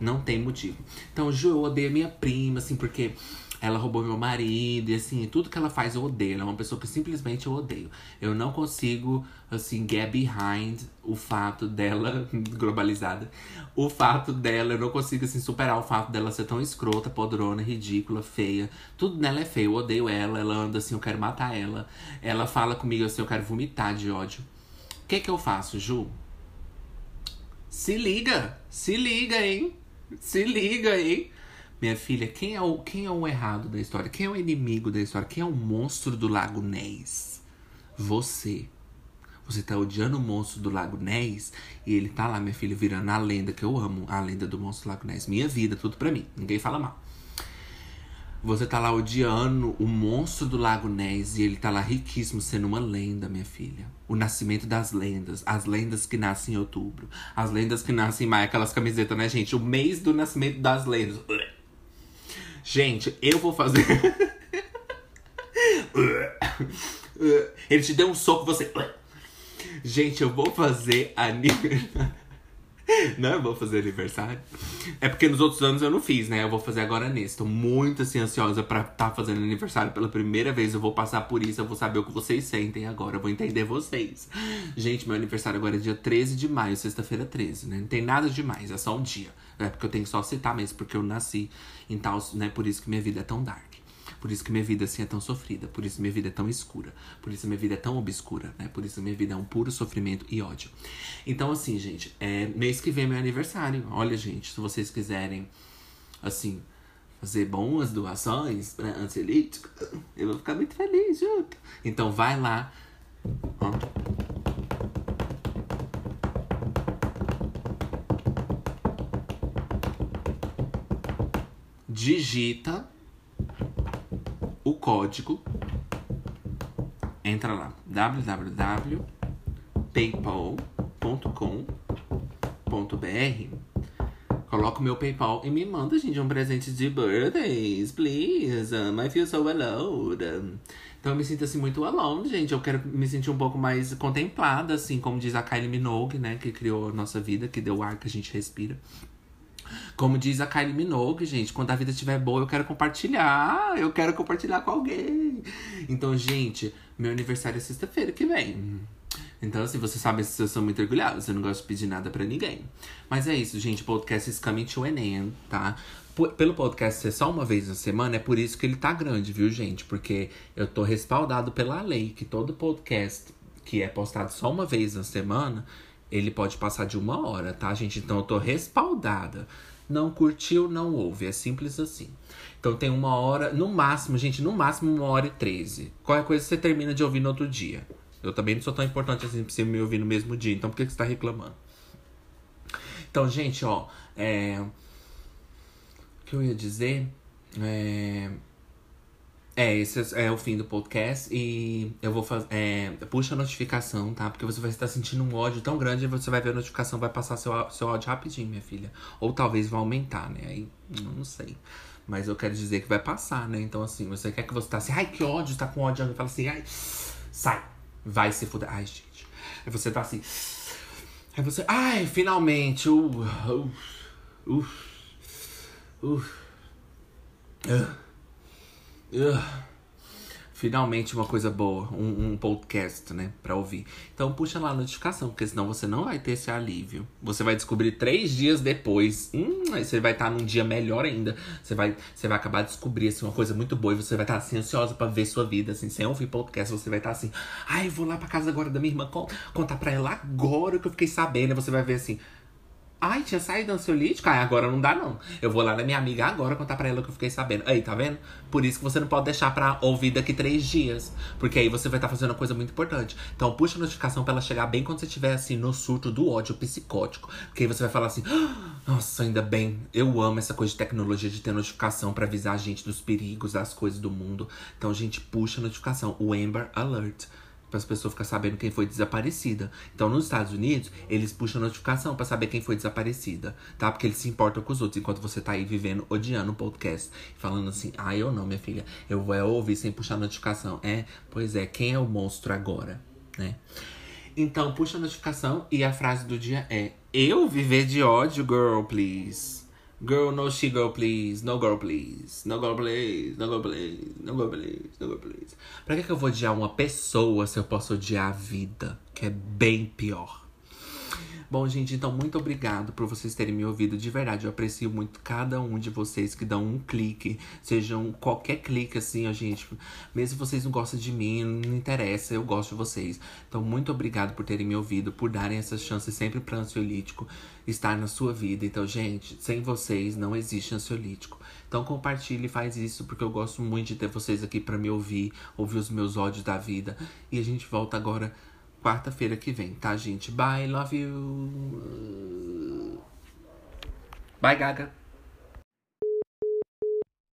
Não tem motivo. Então, Ju, eu odeio minha prima, assim, porque ela roubou meu marido, e assim, tudo que ela faz eu odeio. Ela é uma pessoa que simplesmente eu odeio. Eu não consigo, assim, get behind o fato dela, [laughs] globalizada, o fato dela, eu não consigo, assim, superar o fato dela ser tão escrota, podrona, ridícula, feia. Tudo nela é feio, eu odeio ela, ela anda assim, eu quero matar ela. Ela fala comigo assim, eu quero vomitar de ódio. O que que eu faço, Ju? Se liga, se liga, hein? Se liga, hein? Minha filha, quem é, o, quem é o errado da história? Quem é o inimigo da história? Quem é o monstro do Lago Ness? Você. Você tá odiando o monstro do Lago Ness e ele tá lá, minha filha, virando a lenda que eu amo, a lenda do monstro do Lago Ness. Minha vida, tudo pra mim. Ninguém fala mal. Você tá lá odiando o monstro do Lago Ness e ele tá lá riquíssimo, sendo uma lenda, minha filha. O nascimento das lendas. As lendas que nascem em outubro. As lendas que nascem em maio. Aquelas camisetas, né, gente? O mês do nascimento das lendas. Gente, eu vou fazer. ele te deu um soco, você. Gente, eu vou fazer aniversário. [laughs] [laughs] Não, eu vou fazer aniversário. É porque nos outros anos eu não fiz, né? Eu vou fazer agora nesse. Tô muito assim ansiosa pra estar tá fazendo aniversário pela primeira vez. Eu vou passar por isso, eu vou saber o que vocês sentem agora. Eu vou entender vocês. Gente, meu aniversário agora é dia 13 de maio, sexta-feira 13, né? Não tem nada demais, é só um dia. É porque eu tenho que só citar mesmo, porque eu nasci em tal, né? Por isso que minha vida é tão dark. Por isso que minha vida assim é tão sofrida, por isso minha vida é tão escura, por isso minha vida é tão obscura, né? Por isso minha vida é um puro sofrimento e ódio. Então assim, gente, é mês que vem é meu aniversário. Olha, gente, se vocês quiserem assim, fazer boas doações para ansiolítico, eu vou ficar muito feliz junto. Então vai lá. Ó. Digita o código. Entra lá www.paypal.com.br Coloca o meu PayPal e me manda, gente, um presente de birthdays, please. Um, I feel so alone. Então eu me sinto assim muito alone, gente. Eu quero me sentir um pouco mais contemplada, assim, como diz a Kylie Minogue, né? Que criou a nossa vida, que deu o ar que a gente respira. Como diz a Kylie Minogue, gente, quando a vida estiver boa, eu quero compartilhar. Eu quero compartilhar com alguém. Então, gente, meu aniversário é sexta-feira que vem. Então, assim, você sabe se eu sou muito orgulhosa, eu não gosto de pedir nada para ninguém. Mas é isso, gente. Podcast is coming to an end, tá? pelo podcast ser só uma vez na semana, é por isso que ele tá grande, viu, gente? Porque eu tô respaldado pela lei que todo podcast que é postado só uma vez na semana, ele pode passar de uma hora, tá, gente? Então eu tô respaldada. Não curtiu, não ouve. É simples assim. Então tem uma hora, no máximo, gente, no máximo uma hora e treze. Qualquer coisa você termina de ouvir no outro dia. Eu também não sou tão importante assim pra você me ouvir no mesmo dia. Então por que, que você tá reclamando? Então, gente, ó. É... O que eu ia dizer? É... É, esse é o fim do podcast e eu vou fazer. É, puxa a notificação, tá? Porque você vai estar sentindo um ódio tão grande e você vai ver a notificação, vai passar seu, seu ódio rapidinho, minha filha. Ou talvez vai aumentar, né? Aí, não sei. Mas eu quero dizer que vai passar, né? Então, assim, você quer que você tá assim, ai, que ódio, tá com ódio, fala assim, ai, sai. Vai se fuder. Ai, gente. Aí você tá assim. Aí você. Ai, finalmente. Uh, uh, uh, uh, uh, Finalmente uma coisa boa, um, um, podcast, né, pra ouvir. Então puxa lá a notificação, porque senão você não vai ter esse alívio. Você vai descobrir três dias depois. Hum, aí você vai estar tá num dia melhor ainda. Você vai, você vai acabar de descobrir assim, uma coisa muito boa e você vai estar tá, assim, ansiosa para ver sua vida, assim, sem ouvir podcast. Você vai estar tá, assim, ai, vou lá pra casa agora da minha irmã contar pra ela agora que eu fiquei sabendo. E você vai ver assim, Ai, tinha saído ansiolítico? Ai, agora não dá não. Eu vou lá na minha amiga agora contar pra ela que eu fiquei sabendo. Aí, tá vendo? Por isso que você não pode deixar pra ouvir daqui três dias. Porque aí você vai estar tá fazendo uma coisa muito importante. Então, puxa a notificação pra ela chegar bem quando você estiver, assim, no surto do ódio psicótico. Porque aí você vai falar assim, ah, nossa, ainda bem. Eu amo essa coisa de tecnologia de ter notificação para avisar a gente dos perigos, das coisas do mundo. Então, gente, puxa a notificação. O Amber Alert para as pessoas ficar sabendo quem foi desaparecida. Então, nos Estados Unidos, eles puxam notificação para saber quem foi desaparecida, tá? Porque eles se importam com os outros, enquanto você tá aí vivendo, odiando o podcast, falando assim: "Ah, eu não, minha filha, eu vou ouvir sem puxar notificação". É, pois é, quem é o monstro agora, né? Então, puxa a notificação e a frase do dia é: "Eu viver de ódio, girl, please". Girl, no she girl, please. No girl, please. No girl, please. No girl, please. No girl, please. No girl, please. Pra que, que eu vou odiar uma pessoa se eu posso odiar a vida? Que é bem pior. Bom, gente, então muito obrigado por vocês terem me ouvido. De verdade, eu aprecio muito cada um de vocês que dão um clique. Sejam qualquer clique, assim, ó, gente. Mesmo vocês não gostam de mim, não interessa, eu gosto de vocês. Então, muito obrigado por terem me ouvido, por darem essa chance sempre para ansiolítico estar na sua vida. Então, gente, sem vocês não existe ansiolítico. Então compartilhe faz isso, porque eu gosto muito de ter vocês aqui para me ouvir, ouvir os meus ódios da vida. E a gente volta agora quarta-feira que vem, tá, gente? Bye, love you. Bye, Gaga.